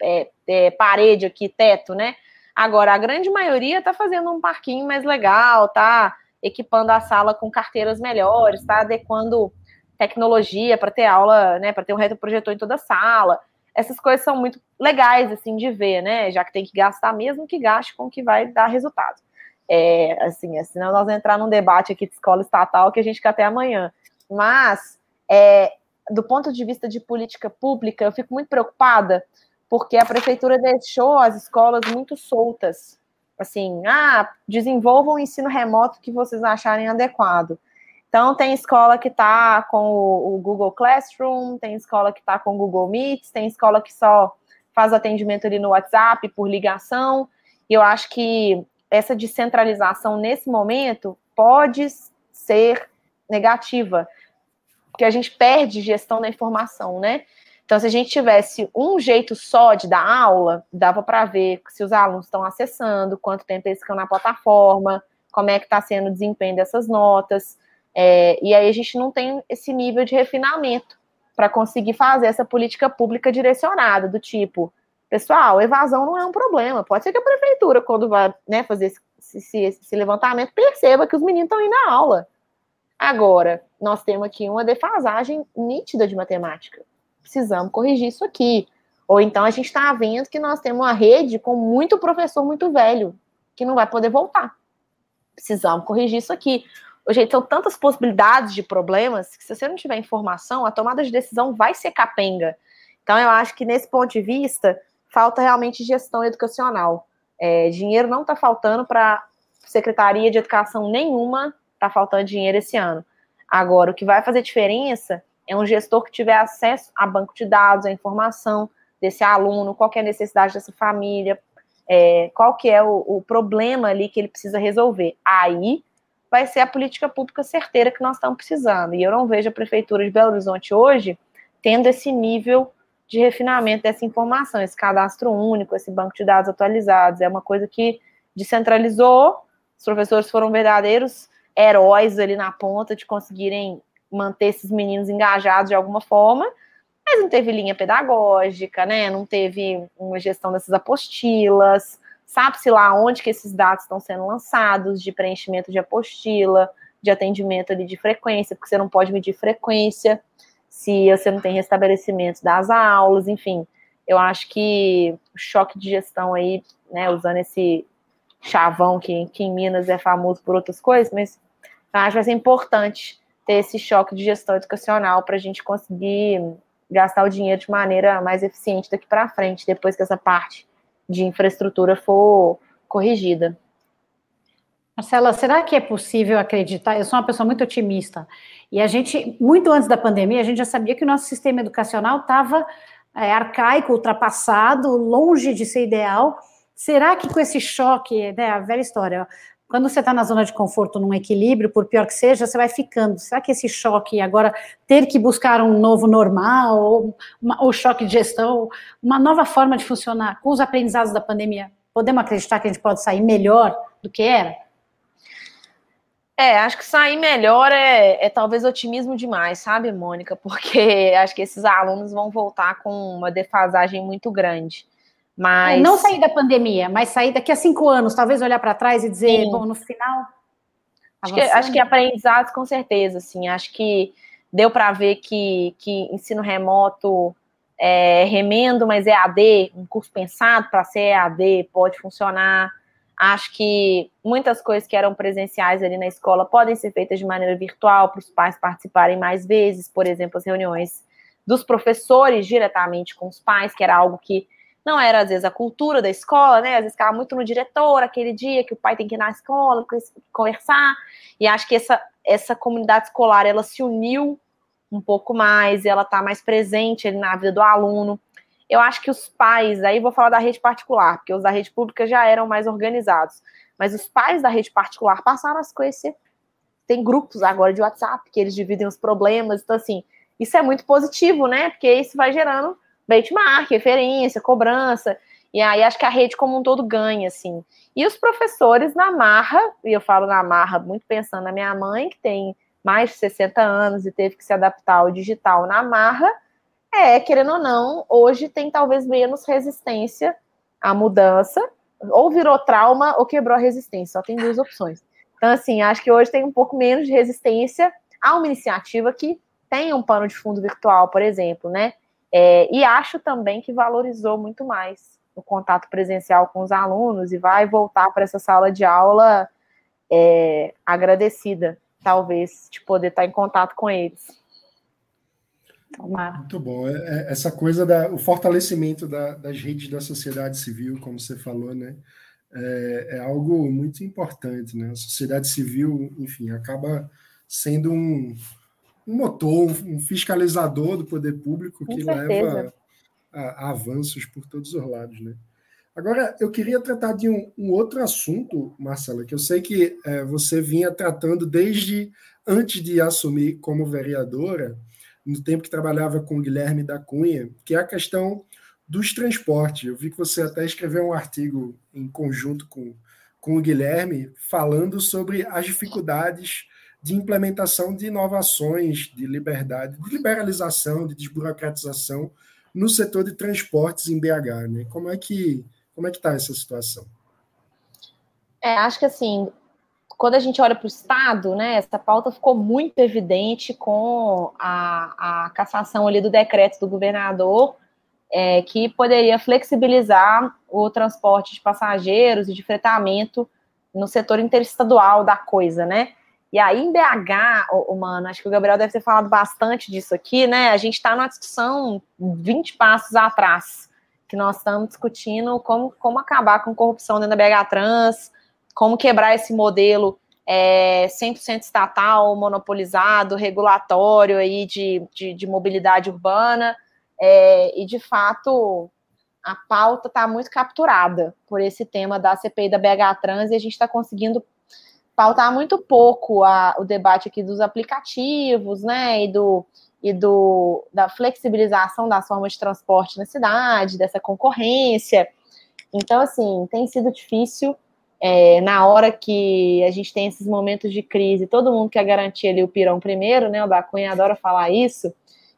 é, é, parede aqui, teto, né? Agora, a grande maioria está fazendo um parquinho mais legal, tá equipando a sala com carteiras melhores, está adequando tecnologia para ter aula, né, para ter um retroprojetor em toda a sala. Essas coisas são muito legais, assim, de ver, né, já que tem que gastar mesmo que gaste com o que vai dar resultado. É, assim, é, senão nós vamos entrar num debate aqui de escola estatal que a gente quer até amanhã. Mas, é, do ponto de vista de política pública, eu fico muito preocupada porque a prefeitura deixou as escolas muito soltas. Assim, ah, desenvolvam o ensino remoto que vocês acharem adequado. Então, tem escola que está com o, Google Classroom, tem escola que está com o Google Meet, tem escola que só faz atendimento ali no WhatsApp por ligação. E eu acho que essa descentralização nesse momento pode ser negativa, porque a gente perde gestão da informação, né? Então, se a gente tivesse um jeito só de dar aula, dava para ver se os alunos estão acessando, quanto tempo eles ficam na plataforma, como é que está sendo o desempenho dessas notas. É, e aí a gente não tem esse nível de refinamento para conseguir fazer essa política pública direcionada, do tipo, pessoal, evasão não é um problema. Pode ser que a prefeitura, quando vai né, fazer esse, esse, esse levantamento, perceba que os meninos estão indo à aula. Agora, nós temos aqui uma defasagem nítida de matemática. Precisamos corrigir isso aqui. Ou então a gente está vendo que nós temos uma rede com muito professor muito velho, que não vai poder voltar. Precisamos corrigir isso aqui. Gente, são tantas possibilidades de problemas que se você não tiver informação, a tomada de decisão vai ser capenga. Então, eu acho que nesse ponto de vista, falta realmente gestão educacional. É, dinheiro não está faltando para Secretaria de Educação nenhuma, está faltando dinheiro esse ano. Agora, o que vai fazer diferença é um gestor que tiver acesso a banco de dados, a informação desse aluno, qual é a necessidade dessa família, é, qual que é o, o problema ali que ele precisa resolver. Aí vai ser a política pública certeira que nós estamos precisando. E eu não vejo a Prefeitura de Belo Horizonte hoje tendo esse nível de refinamento dessa informação, esse cadastro único, esse banco de dados atualizados. É uma coisa que descentralizou, os professores foram verdadeiros heróis ali na ponta de conseguirem manter esses meninos engajados de alguma forma, mas não teve linha pedagógica, né? Não teve uma gestão dessas apostilas, Sabe-se lá onde que esses dados estão sendo lançados, de preenchimento de apostila, de atendimento ali de frequência, porque você não pode medir frequência se você não tem restabelecimento das aulas, enfim. Eu acho que o choque de gestão aí, né, usando esse chavão que, que em Minas é famoso por outras coisas, mas eu acho que vai ser importante ter esse choque de gestão educacional para a gente conseguir gastar o dinheiro de maneira mais eficiente daqui para frente, depois que essa parte de infraestrutura for corrigida. Marcela, será que é possível acreditar? Eu sou uma pessoa muito otimista. E a gente, muito antes da pandemia, a gente já sabia que o nosso sistema educacional estava é, arcaico, ultrapassado, longe de ser ideal. Será que com esse choque, né, a velha história, quando você está na zona de conforto, num equilíbrio, por pior que seja, você vai ficando. Será que esse choque agora ter que buscar um novo normal, ou, uma, ou choque de gestão, uma nova forma de funcionar com os aprendizados da pandemia, podemos acreditar que a gente pode sair melhor do que era? É, acho que sair melhor é, é, talvez otimismo demais, sabe, Mônica? <laughs> Porque acho que esses alunos vão voltar com uma defasagem muito grande. Mas... É, não sair da pandemia, mas sair daqui a cinco anos, talvez olhar para trás e dizer, Sim. bom, no final. Acho que, acho que aprendizados, com certeza, assim. Acho que deu para ver que, que ensino remoto é remendo, mas é AD, um curso pensado para ser EAD, pode funcionar. Acho que muitas coisas que eram presenciais ali na escola podem ser feitas de maneira virtual para os pais participarem mais vezes, por exemplo, as reuniões dos professores diretamente com os pais, que era algo que não era, às vezes, a cultura da escola, né? Às vezes ficava muito no diretor, aquele dia que o pai tem que ir na escola, conversar. E acho que essa, essa comunidade escolar, ela se uniu um pouco mais, ela está mais presente na vida do aluno. Eu acho que os pais, aí vou falar da rede particular, porque os da rede pública já eram mais organizados, mas os pais da rede particular passaram a se conhecer. Tem grupos agora de WhatsApp que eles dividem os problemas, então assim, isso é muito positivo, né? Porque isso vai gerando benchmark, referência, cobrança, e aí acho que a rede como um todo ganha, assim. E os professores na marra, e eu falo na marra muito pensando na minha mãe, que tem mais de 60 anos e teve que se adaptar ao digital na marra, é, querendo ou não, hoje tem talvez menos resistência à mudança, ou virou trauma ou quebrou a resistência, só tem duas opções. Então, assim, acho que hoje tem um pouco menos de resistência a uma iniciativa que tem um pano de fundo virtual, por exemplo, né? É, e acho também que valorizou muito mais o contato presencial com os alunos e vai voltar para essa sala de aula é, agradecida, talvez, de poder estar em contato com eles. Tomara. Muito bom. É, é, essa coisa da o fortalecimento da, das redes da sociedade civil, como você falou, né? É, é, algo muito importante, né? A sociedade civil, enfim, acaba sendo um, um motor, um fiscalizador do poder público que leva a, a, avanços por todos os lados, né? Agora, eu queria tratar de um, um outro assunto, Marcela, que eu sei que é, você vinha tratando desde antes de assumir como vereadora, no tempo que trabalhava com o Guilherme da Cunha, que é a questão dos transportes. Eu vi que você até escreveu um artigo em conjunto com, com o Guilherme falando sobre as dificuldades de implementação de inovações, de liberdade, de liberalização, de desburocratização no setor de transportes em BH, né? Como é que como é que está essa situação? É, acho que assim, quando a gente olha para o Estado, né, essa pauta ficou muito evidente com a, a cassação ali do decreto do governador, é, que poderia flexibilizar o transporte de passageiros e de fretamento no setor interestadual da coisa, né? E aí, em BH, oh, mano, acho que o Gabriel deve ter falado bastante disso aqui, né? A gente está numa discussão 20 passos atrás, que nós estamos discutindo como, como acabar com corrupção dentro da BH Trans, como quebrar esse modelo é, 100% estatal, monopolizado, regulatório aí de, de, de mobilidade urbana, é, e de fato a pauta está muito capturada por esse tema da CPI da BH Trans e a gente está conseguindo pautar muito pouco a, o debate aqui dos aplicativos, né, e do e do, da flexibilização das formas de transporte na cidade, dessa concorrência. Então, assim, tem sido difícil é, na hora que a gente tem esses momentos de crise, todo mundo quer garantir ali o pirão primeiro, né? O da Cunha adora falar isso.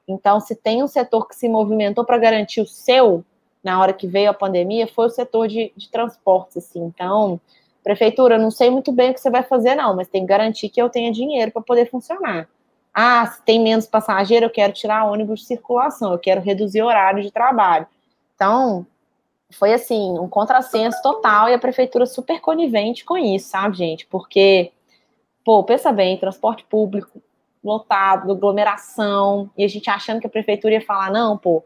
Então, se tem um setor que se movimentou para garantir o seu, na hora que veio a pandemia, foi o setor de, de transportes, assim. Então, prefeitura, não sei muito bem o que você vai fazer, não, mas tem que garantir que eu tenha dinheiro para poder funcionar. Ah, se tem menos passageiro, eu quero tirar ônibus de circulação, eu quero reduzir o horário de trabalho. Então, foi assim, um contrassenso total e a prefeitura super conivente com isso, sabe, gente? Porque, pô, pensa bem, transporte público lotado, aglomeração, e a gente achando que a prefeitura ia falar, não, pô,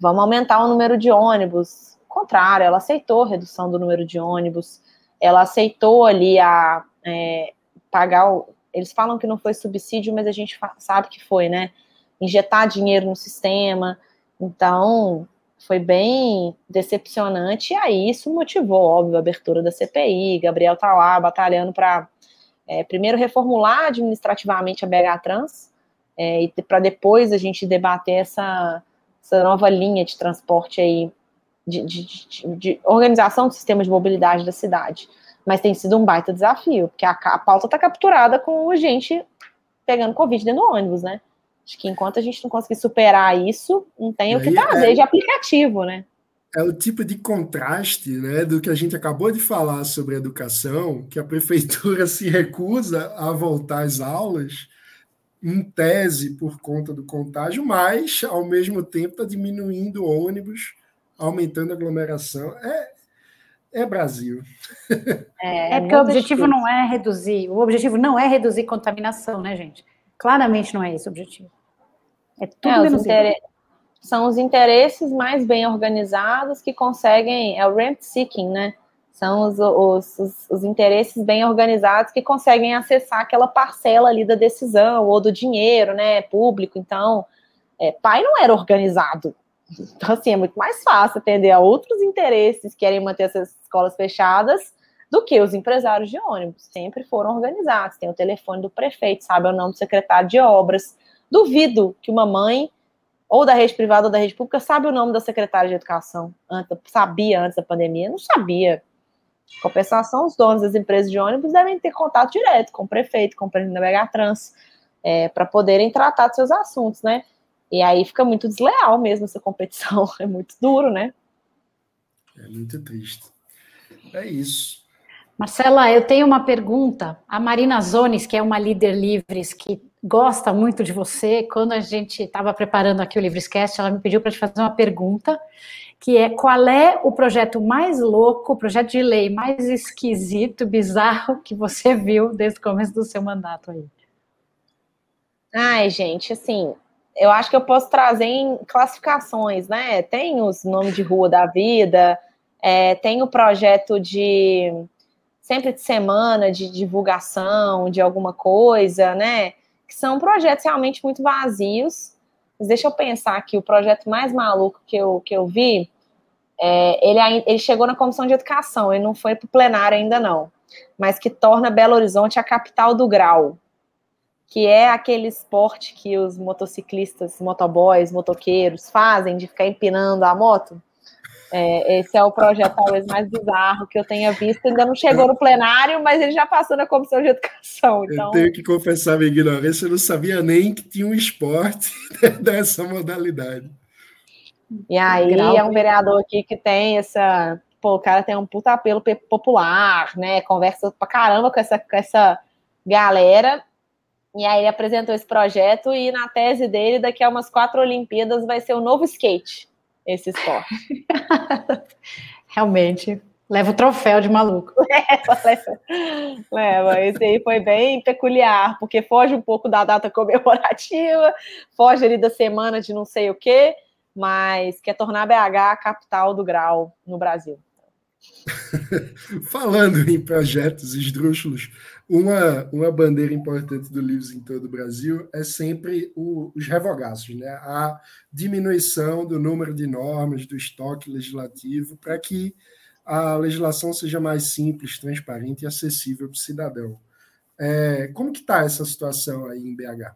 vamos aumentar o número de ônibus. Ao contrário, ela aceitou a redução do número de ônibus, ela aceitou ali a é, pagar o, eles falam que não foi subsídio, mas a gente sabe que foi, né? Injetar dinheiro no sistema. Então, foi bem decepcionante. E aí, isso motivou, óbvio, a abertura da CPI. Gabriel tá lá batalhando para, é, primeiro, reformular administrativamente a BH Trans, é, e para depois a gente debater essa, essa nova linha de transporte aí, de, de, de, organização do sistema de mobilidade da cidade. Mas tem sido um baita desafio, porque a, a pauta está capturada com gente pegando Covid dentro do ônibus, né? Acho que enquanto a gente não conseguir superar isso, não tem o que fazer é, de aplicativo, né? É o tipo de contraste né, do que a gente acabou de falar sobre educação, que a prefeitura <laughs> se recusa a voltar às aulas, em tese por conta do contágio, mas ao mesmo tempo está diminuindo ônibus, aumentando a aglomeração. É, é Brasil. É, é porque o objetivo não é reduzir, o objetivo não é reduzir contaminação, né, gente? Claramente não é esse o objetivo. É tudo é, menos inter... São os interesses mais bem organizados que conseguem, é o rent seeking, né? São os, os, os, os interesses bem organizados que conseguem acessar aquela parcela ali da decisão ou do dinheiro, né, público. Então, é, pai não era organizado, então, assim, é muito mais fácil atender a outros interesses que querem manter essas escolas fechadas do que os empresários de ônibus. Sempre foram organizados. Tem o telefone do prefeito, sabe o nome do secretário de obras. Duvido que uma mãe, ou da rede privada ou da rede pública, sabe o nome da secretária de educação. Antes, sabia antes da pandemia? Não sabia. Compensação, os donos das empresas de ônibus devem ter contato direto com o prefeito, com o presidente da Mega Trans, é, para poderem tratar dos seus assuntos, né? E aí fica muito desleal mesmo essa competição. <laughs> É muito duro, né? É muito triste. É isso. Marcela, eu tenho uma pergunta. A Marina Zones, que é uma líder livres que gosta muito de você, quando a gente estava preparando aqui o Livrescast, ela me pediu para te fazer uma pergunta, que é qual é o projeto mais louco, o projeto de lei mais esquisito, bizarro que você viu desde o começo do seu mandato aí? Ai, gente, assim, eu acho que eu posso trazer em classificações, né? Tem os nomes de rua da vida, é, tem o projeto de sempre de semana de divulgação de alguma coisa, né? Que são projetos realmente muito vazios. Mas deixa eu pensar aqui, o projeto mais maluco que eu, que eu vi, é, ele, ele chegou na comissão de educação, ele não foi para o plenário ainda não, mas que torna Belo Horizonte a capital do grau que é aquele esporte que os motociclistas, motoboys, motoqueiros fazem de ficar empinando a moto. É, esse é o projeto talvez mais bizarro que eu tenha visto. Ainda não chegou no plenário, mas ele já passou na comissão de educação. Então... Eu tenho que confessar minha ignorância, eu não sabia nem que tinha um esporte <laughs> dessa modalidade. E aí é um vereador aqui que tem essa. Pô, o cara tem um puta apelo popular, né? Conversa pra caramba com essa, com essa galera e aí ele apresentou esse projeto e na tese dele, daqui a umas quatro Olimpíadas, vai ser o novo skate, esse esporte. <laughs> Realmente, leva o troféu de maluco. <laughs> Leva, leva. leva. Esse aí foi bem peculiar, porque foge um pouco da data comemorativa, foge ali da semana de não sei o quê, mas quer tornar BH a capital do grau no Brasil. <laughs> Falando em projetos esdrúxulos, uma, uma bandeira importante do Livros em todo o Brasil é sempre o, os revogaços, né? a diminuição do número de normas, do estoque legislativo, para que a legislação seja mais simples, transparente e acessível para o cidadão. É, como que está essa situação aí em BH?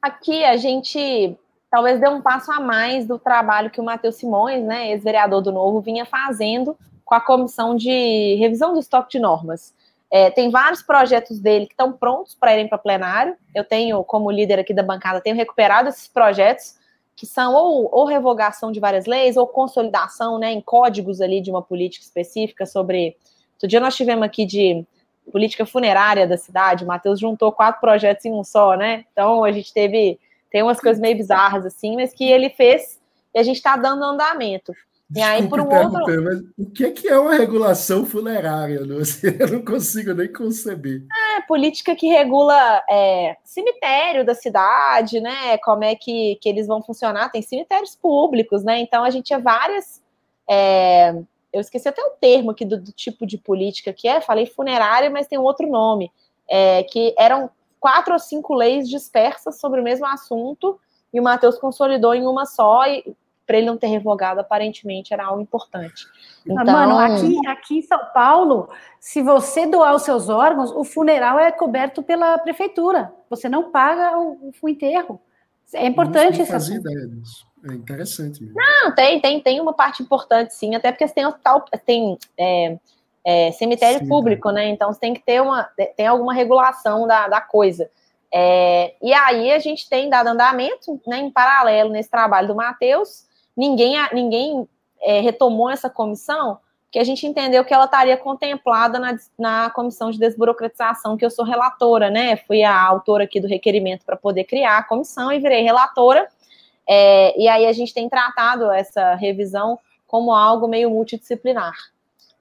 Aqui a gente talvez deu um passo a mais do trabalho que o Matheus Simões, né, ex-vereador do Novo, vinha fazendo com a comissão de revisão do estoque de normas. É, tem vários projetos dele que estão prontos para irem para plenário. Eu tenho, como líder aqui da bancada, tenho recuperado esses projetos, que são ou, ou revogação de várias leis, ou consolidação né, em códigos ali de uma política específica sobre. Outro dia nós tivemos aqui de política funerária da cidade, o Matheus juntou quatro projetos em um só, né? Então a gente teve. Tem umas coisas meio bizarras, assim, mas que ele fez e a gente está dando andamento. E aí, por um outro. Mas o que é, que é uma regulação funerária? <laughs> Eu não consigo nem conceber. É, política que regula é, cemitério da cidade, né? Como é que, que eles vão funcionar? Tem cemitérios públicos, né? Então a gente tinha várias. É, eu esqueci até o termo aqui do, do, tipo de política que é, falei funerária, mas tem um outro nome. É, que eram quatro ou cinco leis dispersas sobre o mesmo assunto, e o Matheus consolidou em uma só, e para ele não ter revogado, aparentemente era algo importante. Então... Mano, aqui, aqui em São Paulo, se você doar os seus órgãos, o funeral é coberto pela prefeitura. Você não paga o, o enterro. É importante isso. Fazia ideia disso. É interessante mesmo. Não, tem, tem, tem uma parte importante, sim, até porque você tem hospital, tem é, é, cemitério sim, público, né? Então você tem que ter uma, tem alguma regulação da, da coisa. É, e aí a gente tem dado andamento, né, em paralelo nesse trabalho do Matheus, ninguém, ninguém é, retomou essa comissão, que a gente entendeu que ela estaria contemplada na, na comissão de desburocratização, que eu sou relatora, né? Fui a autora aqui do requerimento para poder criar a comissão e virei relatora. É, e aí a gente tem tratado essa revisão como algo meio multidisciplinar.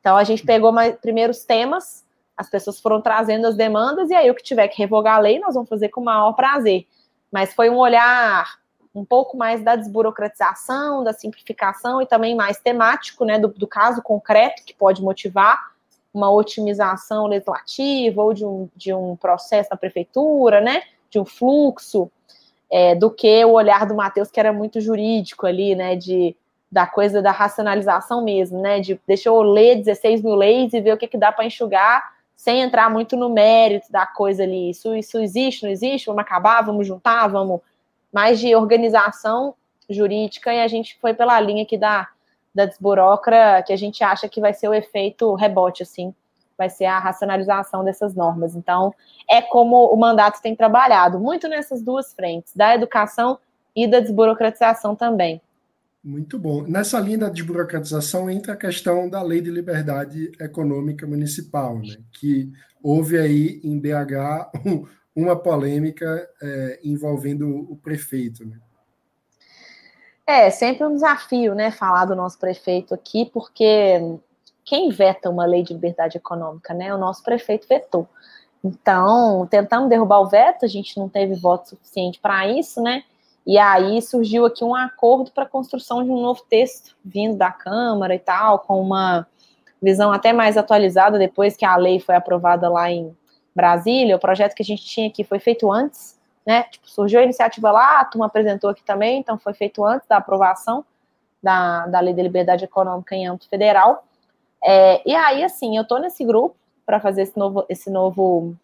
Então a gente pegou mais, primeiros temas, as pessoas foram trazendo as demandas, e aí o que tiver que revogar a lei, nós vamos fazer com o maior prazer. Mas foi um olhar um pouco mais da desburocratização, da simplificação e também mais temático, né, do, do caso concreto que pode motivar uma otimização legislativa ou de um, de um processo na prefeitura, né, de um fluxo, é, do que o olhar do Matheus, que era muito jurídico ali, né, de, da coisa da racionalização mesmo, né, de deixa eu ler 16 mil leis e ver o que, que dá para enxugar, sem entrar muito no mérito da coisa ali, isso, isso existe, não existe, vamos acabar, vamos juntar, vamos mais de organização jurídica, e a gente foi pela linha aqui da, da desburocra, que a gente acha que vai ser o efeito rebote, assim, vai ser a racionalização dessas normas. Então, é como o mandato tem trabalhado, muito nessas duas frentes, da educação e da desburocratização também. Muito bom. Nessa linha da desburocratização entra a questão da Lei de Liberdade Econômica Municipal, né? que houve aí em BH um, uma polêmica é, envolvendo o prefeito. Né? É, sempre um desafio, né, falar do nosso prefeito aqui, porque quem veta uma lei de liberdade econômica, né? O nosso prefeito vetou. Então, tentamos derrubar o veto, a gente não teve voto suficiente para isso, né? E aí surgiu aqui um acordo para a construção de um novo texto vindo da Câmara e tal, com uma visão até mais atualizada depois que a lei foi aprovada lá em Brasília, o projeto que a gente tinha aqui foi feito antes, né? Tipo, surgiu a iniciativa lá, a turma apresentou aqui também, então foi feito antes da aprovação da, da Lei de Liberdade Econômica em âmbito federal. É, e aí, assim, eu tô nesse grupo para fazer esse novo, esse novo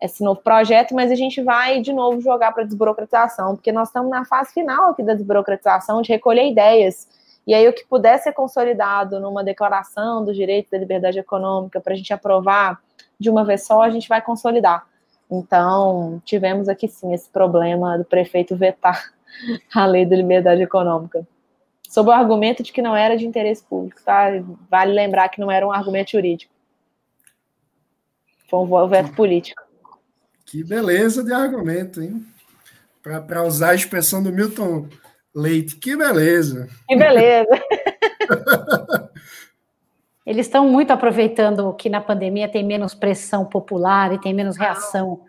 esse novo projeto, mas a gente vai de novo jogar para desburocratização, porque nós estamos na fase final aqui da desburocratização, de recolher ideias. E aí, o que puder ser consolidado numa declaração dos direitos da liberdade econômica para a gente aprovar de uma vez só, a gente vai consolidar. Então, tivemos aqui sim esse problema do prefeito vetar <laughs> a lei da liberdade econômica. Sob o argumento de que não era de interesse público, tá? Vale lembrar que não era um argumento jurídico. Foi um veto político. Que beleza de argumento, hein? Para usar a expressão do Milton Leite. Que beleza! Que beleza! <laughs> Eles estão muito aproveitando que na pandemia tem menos pressão popular e tem menos reação.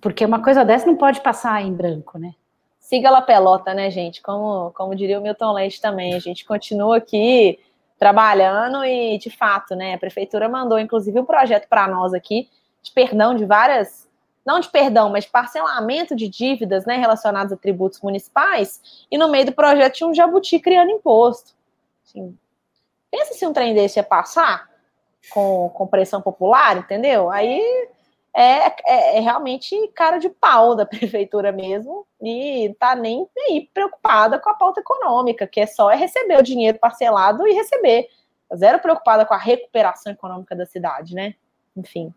Porque uma coisa dessa não pode passar em branco, né? Siga la pelota, né, gente? Como, como diria o Milton Leite também. A gente continua aqui trabalhando e, de fato, né, a prefeitura mandou, inclusive, um projeto para nós aqui de perdão de várias, não de perdão, mas de parcelamento de dívidas, né, relacionadas a tributos municipais, e no meio do projeto tinha um jabuti criando imposto. Assim, Pensa se um trem desse ia passar com, com pressão popular, entendeu? Aí é, é, é, realmente cara de pau da <laughs> prefeitura mesmo e tá nem aí preocupada com a pauta econômica, que é só é receber o dinheiro parcelado e receber. Zero preocupada com a recuperação econômica da cidade, né? Enfim.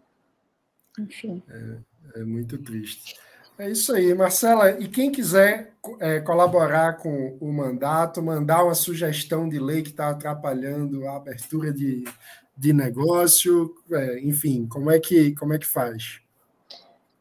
Enfim. É, é muito triste. É isso aí, Marcela. E quem quiser é, colaborar com o mandato, mandar uma sugestão de lei que está atrapalhando a abertura de, de negócio, é, enfim, como é que como é que faz?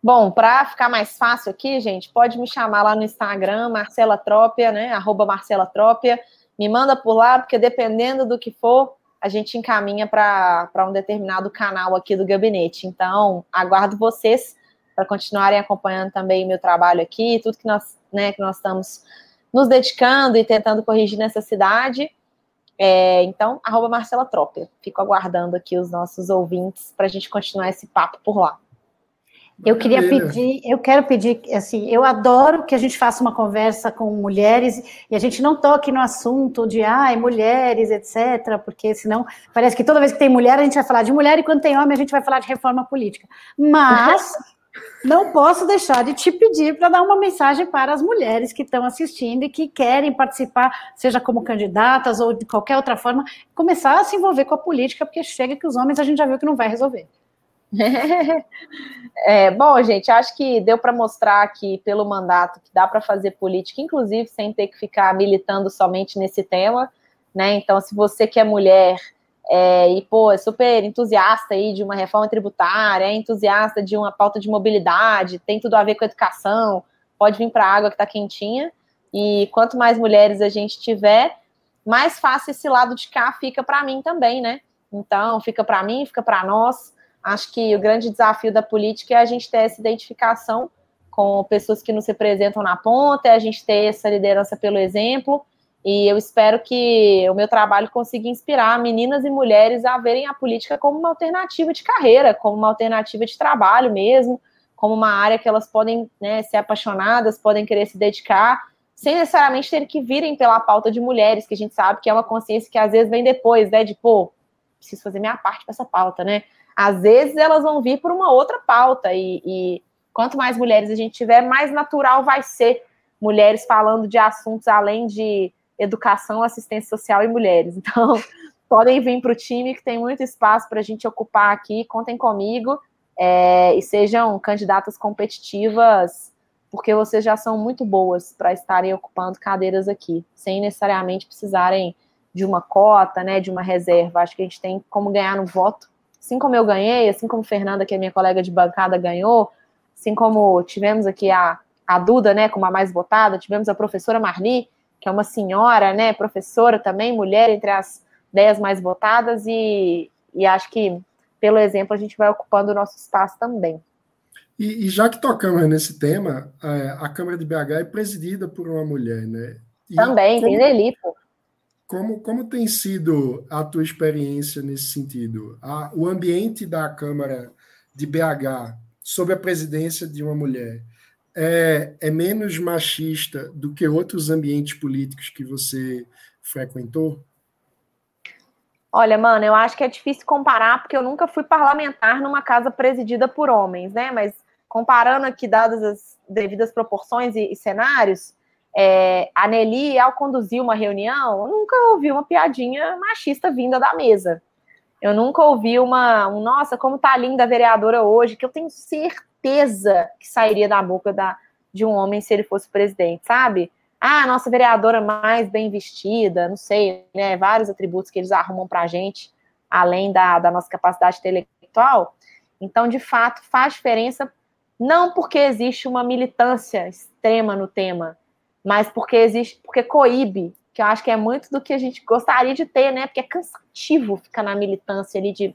Bom, para ficar mais fácil aqui, gente, pode me chamar lá no Instagram, Marcela Trópia, né? Arroba Marcela Trópia. me manda por lá, porque dependendo do que for, a gente encaminha para um determinado canal aqui do gabinete. Então, aguardo vocês para continuarem acompanhando também meu trabalho aqui, tudo que nós, né, que nós estamos nos dedicando e tentando corrigir nessa cidade. É, então, arroba Marcela Tropper. Fico aguardando aqui os nossos ouvintes para a gente continuar esse papo por lá. Eu queria pedir, eu quero pedir, assim, eu adoro que a gente faça uma conversa com mulheres e a gente não toque no assunto de, ai, mulheres, etc., porque senão parece que toda vez que tem mulher a gente vai falar de mulher e quando tem homem a gente vai falar de reforma política. Mas não posso deixar de te pedir para dar uma mensagem para as mulheres que estão assistindo e que querem participar, seja como candidatas ou de qualquer outra forma, começar a se envolver com a política, porque chega que os homens a gente já viu que não vai resolver. <laughs> é, bom, gente, acho que deu para mostrar aqui pelo mandato que dá para fazer política, inclusive sem ter que ficar militando somente nesse tema, né? Então, se você que é mulher é, e, pô, é super entusiasta aí de uma reforma tributária, é entusiasta de uma pauta de mobilidade, tem tudo a ver com educação, pode vir para a água que está quentinha. E quanto mais mulheres a gente tiver, mais fácil esse lado de cá fica para mim também, né? Então, fica para mim, fica para nós. Acho que o grande desafio da política é a gente ter essa identificação com pessoas que nos representam na ponta, é a gente ter essa liderança pelo exemplo. E eu espero que o meu trabalho consiga inspirar meninas e mulheres a verem a política como uma alternativa de carreira, como uma alternativa de trabalho mesmo, como uma área que elas podem né, ser apaixonadas, podem querer se dedicar, sem necessariamente ter que virem pela pauta de mulheres, que a gente sabe que é uma consciência que às vezes vem depois, né? De, pô, preciso fazer minha parte para essa pauta, né? às vezes elas vão vir por uma outra pauta, e, e quanto mais mulheres a gente tiver, mais natural vai ser mulheres falando de assuntos além de educação, assistência social e mulheres. <laughs> Então, podem vir para o time que tem muito espaço para a gente ocupar aqui, contem comigo é, e sejam candidatas competitivas, porque vocês já são muito boas para estarem ocupando cadeiras aqui, sem necessariamente precisarem de uma cota, né, de uma reserva. Acho que a gente tem como ganhar no voto assim como eu ganhei, assim como Fernanda, que é minha colega de bancada, ganhou, assim como tivemos aqui a, a Duda, né, como a mais votada, tivemos a professora Marli, que é uma senhora, né, professora também, mulher entre as dez mais votadas, e, e acho que, pelo exemplo, a gente vai ocupando o nosso espaço também. E, e já que tocamos nesse tema, a, a, Câmara de BH é presidida por uma mulher, né? E também, como... tem. Como, como tem sido a tua experiência nesse sentido? A, o ambiente da Câmara de BH, sob a presidência de uma mulher, é, é menos machista do que outros ambientes políticos que você frequentou? Olha, mano, eu acho que é difícil comparar, porque eu nunca fui parlamentar numa casa presidida por homens, né? Mas comparando aqui, dadas as devidas proporções e, e cenários, é, a Nelly, ao conduzir uma reunião, nunca ouvi uma piadinha machista vinda da mesa. Eu nunca ouvi uma, um, nossa, como tá linda a vereadora hoje, que eu tenho certeza que sairia da boca da, de um homem se ele fosse presidente, sabe? Ah, nossa vereadora mais bem vestida, não sei, né? Vários atributos que eles arrumam pra gente, além da, da nossa capacidade intelectual. Então, de fato, faz diferença, não porque existe uma militância extrema no tema, mas porque existe, porque coíbe, que eu acho que é muito do que a gente gostaria de ter, né? Porque é cansativo ficar na militância ali de,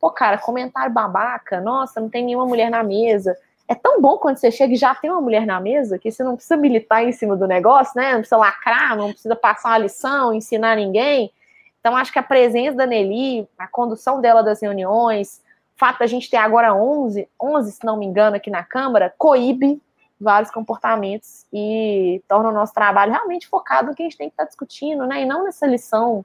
pô, cara, comentário babaca, nossa, não tem nenhuma mulher na mesa. É tão bom quando você chega e já tem uma mulher na mesa que você não precisa militar em cima do negócio, né? Não precisa lacrar, não precisa passar uma lição, ensinar ninguém. Então, acho que a presença da Nelly, a condução dela das reuniões, o fato da gente ter agora 11, 11, se não me engano, aqui na Câmara, coíbe vários comportamentos e torna o nosso trabalho realmente focado no que a gente tem que estar tá discutindo, né? E não nessa lição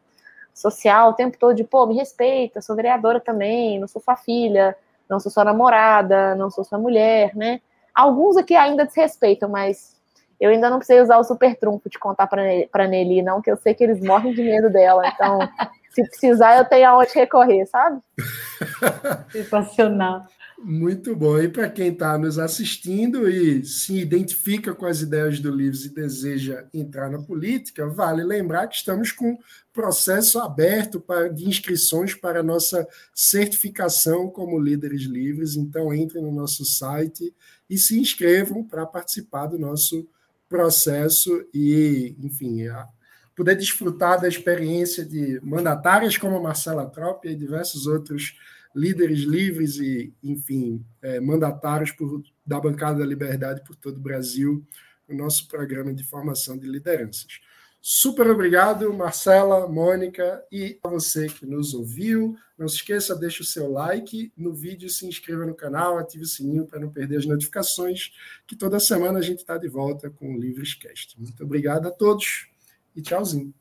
social o tempo todo de, pô, me respeita, sou vereadora também, não sou sua filha, não sou sua namorada, não sou sua mulher, né? Alguns aqui ainda desrespeitam, mas eu ainda não precisei usar o super trunfo de contar para Nelly, não, que eu sei que eles morrem de medo dela. Então, <laughs> se precisar, eu tenho aonde recorrer, sabe? <laughs> Sensacional. Muito bom. E para quem está nos assistindo e se identifica com as ideias do Livros e deseja entrar na política, vale lembrar que estamos com processo aberto para, de inscrições para a nossa certificação como líderes livres. Então, entrem no nosso site e se inscrevam para participar do nosso processo e, enfim, a, poder desfrutar da experiência de mandatárias como a Marcela Trop e diversos outros líderes livres e, enfim, é, mandatários por, da Bancada da Liberdade por todo o Brasil, o nosso programa de formação de lideranças. Super obrigado, Marcela, Mônica e a você que nos ouviu. Não se esqueça, deixe o seu like no vídeo, se inscreva no canal, ative o sininho para não perder as notificações, que toda semana a gente está de volta com o Livrescast. Muito obrigado a todos e tchauzinho.